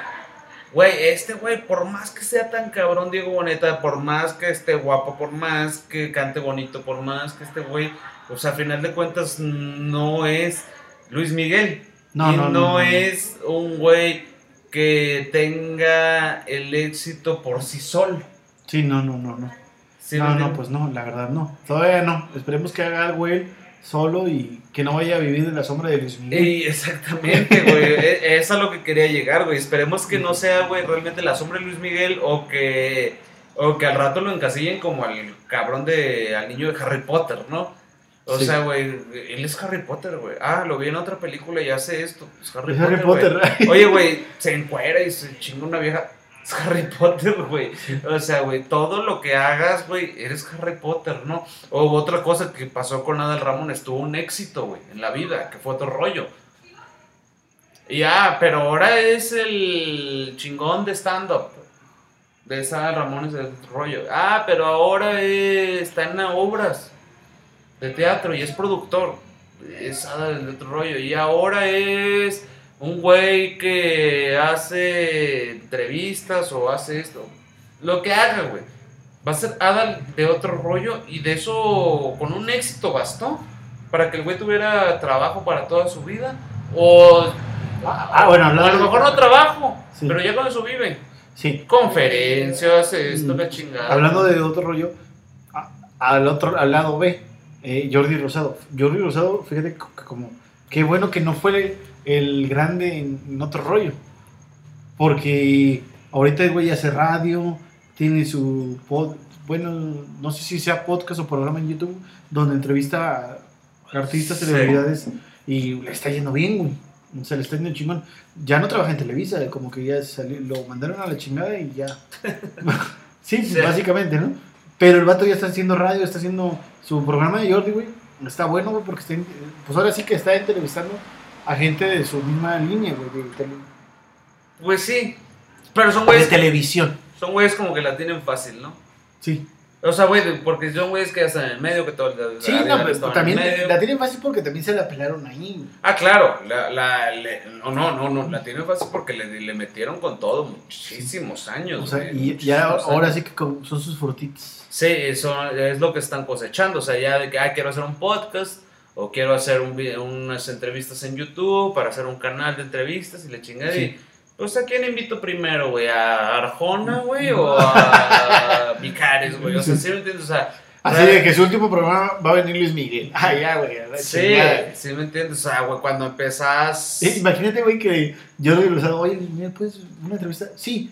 güey, este güey, por más que sea tan cabrón Diego Boneta, por más que esté guapo, por más que cante bonito, por más que este güey, pues a final de cuentas no es Luis Miguel. No, y no, no, no, es un güey que tenga el éxito por sí solo. Sí, no, no, no, no. ¿Sí me no, no, pues no, la verdad no. Todavía no. Esperemos que haga algo él solo y que no vaya a vivir en la sombra de Luis Miguel. Y exactamente, güey. e- Es a lo que quería llegar, güey. Esperemos que no sea, güey, realmente la sombra de Luis Miguel o que, o que al rato lo encasillen como al cabrón de, al niño de Harry Potter, ¿no? O Sí. sea, güey, él es Harry Potter, güey. Ah, lo vi en otra película y hace esto. Es Harry Es Potter. Harry güey. Oye, güey, se encuera y se chinga una vieja. Es Harry Potter, güey. O sea, güey, todo lo que hagas, güey, eres Harry Potter, ¿no? O otra cosa que pasó con Adal Ramón, estuvo un éxito, güey, en la vida, que fue otro rollo. Y ah, pero ahora es el chingón de stand-up. De esa Ramón es el rollo. Ah, pero ahora es- está en obras de teatro y es productor. Es Adal de otro rollo. Y ahora es un güey que hace entrevistas o hace esto. Lo que haga, güey. Va a ser Adal de otro rollo y de eso con un éxito bastó para que el güey tuviera trabajo para toda su vida. O, Ah, bueno, o a lo mejor no trabajo, Sí. pero ya con eso vive. Sí. Conferencias, esto, Mm. la chingada. Hablando de otro rollo, al otro, al lado B, eh, Jordi Rosado. Jordi Rosado, fíjate que como, qué bueno que no fue el grande en, en otro rollo. Porque ahorita el güey hace radio, tiene su pod, bueno, no sé si sea podcast o programa en YouTube, donde entrevista a artistas, Sí. celebridades y le está yendo bien, güey. O sea, le está yendo chingón. Ya no trabaja en Televisa, como que ya salió, lo mandaron a la chingada y ya. sí, Sí. básicamente, ¿no? Pero el vato ya está haciendo radio, está haciendo su programa de Jordi, güey. Está bueno, güey, porque está, pues ahora sí que está entrevistando a gente de su misma línea, güey, de, tele- Pues sí. Pero son de güeyes, televisión. son güeyes como que la tienen fácil, ¿no? Sí. O sea, güey, porque son güeyes que ya están en el medio, que todo el Sí, la no, pero también la tienen fácil porque también se la pelaron ahí. Ah, claro, la, la, le- no, no, no, no, la tienen fácil porque le, le metieron con todo muchísimos años. O sea, güey, y ya ahora años. sí que son sus frutitas. Sí, eso es lo que están cosechando. O sea, ya de que, ah, quiero hacer un podcast o quiero hacer un unas entrevistas en YouTube para hacer un canal de entrevistas y le chingada. Sí. Pues, ¿a quién invito primero, güey? ¿A Arjona, güey? ¿O a Vicares, güey? O sea, ¿sí me entiendes? O sea, Así de que su último programa va a venir Luis Miguel. Ah, ya, güey. sí, chingada. sí me entiendes. O sea, güey, cuando empezás... Eh, imagínate, güey, que yo le digo, oye, Luis Miguel, ¿puedes una entrevista? Sí.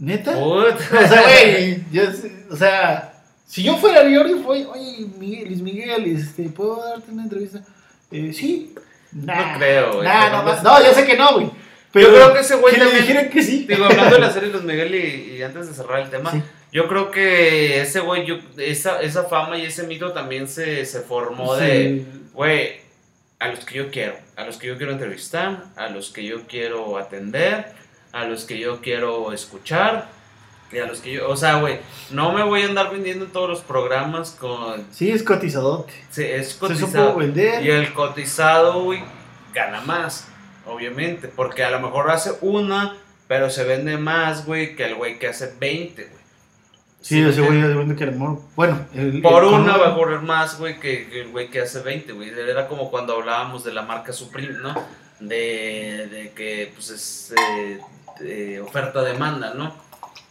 ¿Neta? O sea, güey, yo o sea, si yo fuera Jordi, fue, oye, Miguel, Luis Miguel, este, ¿puedo darte una entrevista? Eh, sí. Nah, creo, güey, Nah, pero no, no no, sé. que no, güey. Yo creo que ese güey también- dijeran que sí. Digo, hablando de la serie Luis Miguel y, y antes de cerrar el tema, Sí. yo creo que ese güey, yo- esa, esa fama y ese mito también se, se formó de, güey, a los que yo quiero, a los que yo quiero entrevistar, a los que yo quiero atender, a los que yo quiero escuchar, y a los que yo, o sea, güey, no me voy a andar vendiendo en todos los programas con, Sí, es cotizadote. sí, es cotizado. vender. Y el cotizado, güey, gana más, obviamente. Porque a lo mejor hace una, pero se vende más, güey, que el güey que hace 20, güey. Sí, ese güey de cuenta que el. Bueno, el, Por el- una va a correr más, güey, que, que el güey que hace 20, güey. Era como cuando hablábamos de la marca Supreme, ¿no? De, de que, pues, es eh, de oferta-demanda, ¿no?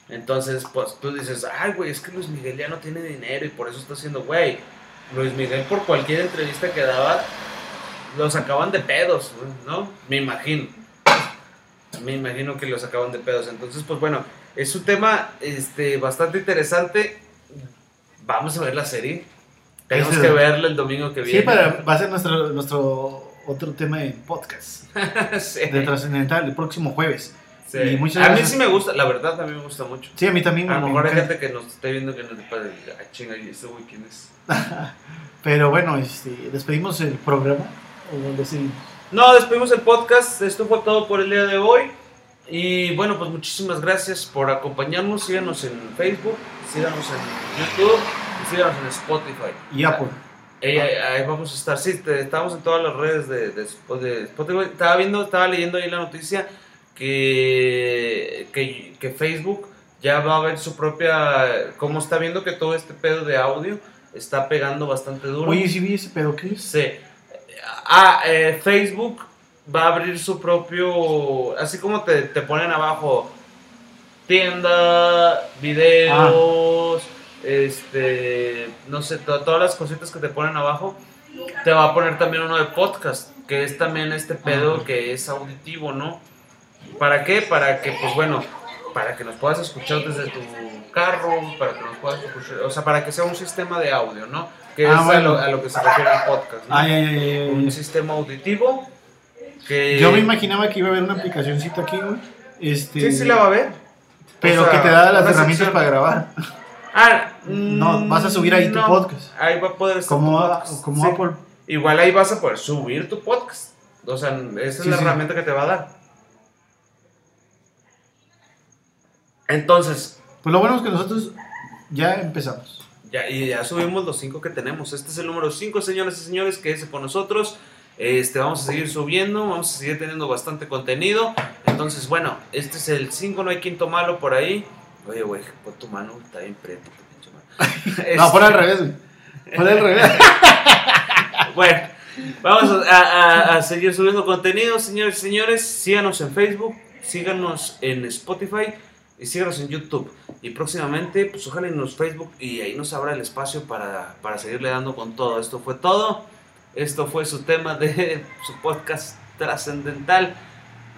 Entonces, pues, tú dices, ay, güey, es que Luis Miguel ya no tiene dinero y por eso está haciendo, güey. Luis Miguel, por cualquier entrevista que daba, lo sacaban de pedos, ¿no? Me imagino. Me imagino que lo sacaban de pedos. Entonces, pues bueno, es un tema este, bastante interesante. Vamos a ver la serie. Tenemos Ese- que verla el domingo que viene. Sí, para, va a ser nuestro, nuestro otro tema en podcast. Sí, De trascendental, el próximo jueves. Sí. y muchas A mí sí me gusta, la verdad, a mí me gusta mucho. Sí, a mí también. A lo me mejor hay gente que nos esté viendo que nos puede ah, chinga, ¿y este güey quién es? Pero bueno, este, despedimos el programa. O decimos. No, despedimos el podcast. Esto fue todo por el día de hoy. Y bueno, pues muchísimas gracias por acompañarnos. Síganos en Facebook, síganos en YouTube y síganos en Spotify. Y Apple. Ahí, ahí- ahí vamos a estar. Sí, te- estamos en todas las redes de, de, de Spotify. Estaba viendo, estaba leyendo ahí la noticia que, que, que Facebook ya va a ver su propia. Como está viendo que todo este pedo de audio está pegando bastante duro. Oye, si vi ese pedo, ¿qué es? Sí. Ah, eh, Facebook va a abrir su propio. Así como te, te ponen abajo tienda, videos, este. No sé, to- todas las cositas que te ponen abajo. Te va a poner también uno de podcast, que es también este pedo Ah. que es auditivo, ¿no? ¿Para qué? Para que, pues bueno, para que nos puedas escuchar desde tu carro, para que nos puedas escuchar, o sea, para que sea un sistema de audio, ¿no? Que Ah, es a, bueno. lo, a lo que se refiere el podcast, ¿no? Ay, ay, ay, ay, ay. un sistema auditivo que... Yo me imaginaba que iba a haber una aplicacióncita aquí, güey. Este, Sí, sí la va a ver. Pero O sea, que te da las herramientas sección- para grabar. Ah, No, vas a subir ahí tu podcast. Ahí va a poder estar Como, tu a- podcast, como sí. Apple. Igual ahí vas a poder subir tu podcast. O sea, esa es la sí. herramienta que te va a dar. Entonces, Pues lo bueno es que nosotros ya empezamos. Ya, y ya subimos los cinco que tenemos. Este es el número 5, señoras y señores, que es con nosotros. Este, vamos a seguir subiendo, vamos a seguir teniendo bastante contenido. Entonces, bueno, este es el 5, no hay quinto malo por ahí. Oye, güey, pon tu mano, está bien preto. mano. No, Este, por al revés, güey. Por al revés. Bueno, vamos a, a- a seguir subiendo contenido, señores y señores. Síganos en Facebook, síganos en Spotify y síganos en YouTube. Y próximamente, pues ojalá en los Facebook y ahí nos abra el espacio para, para seguirle dando con todo. Esto fue todo. Esto fue su tema de su podcast trascendental.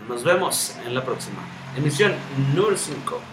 Nos vemos en la próxima emisión número 5.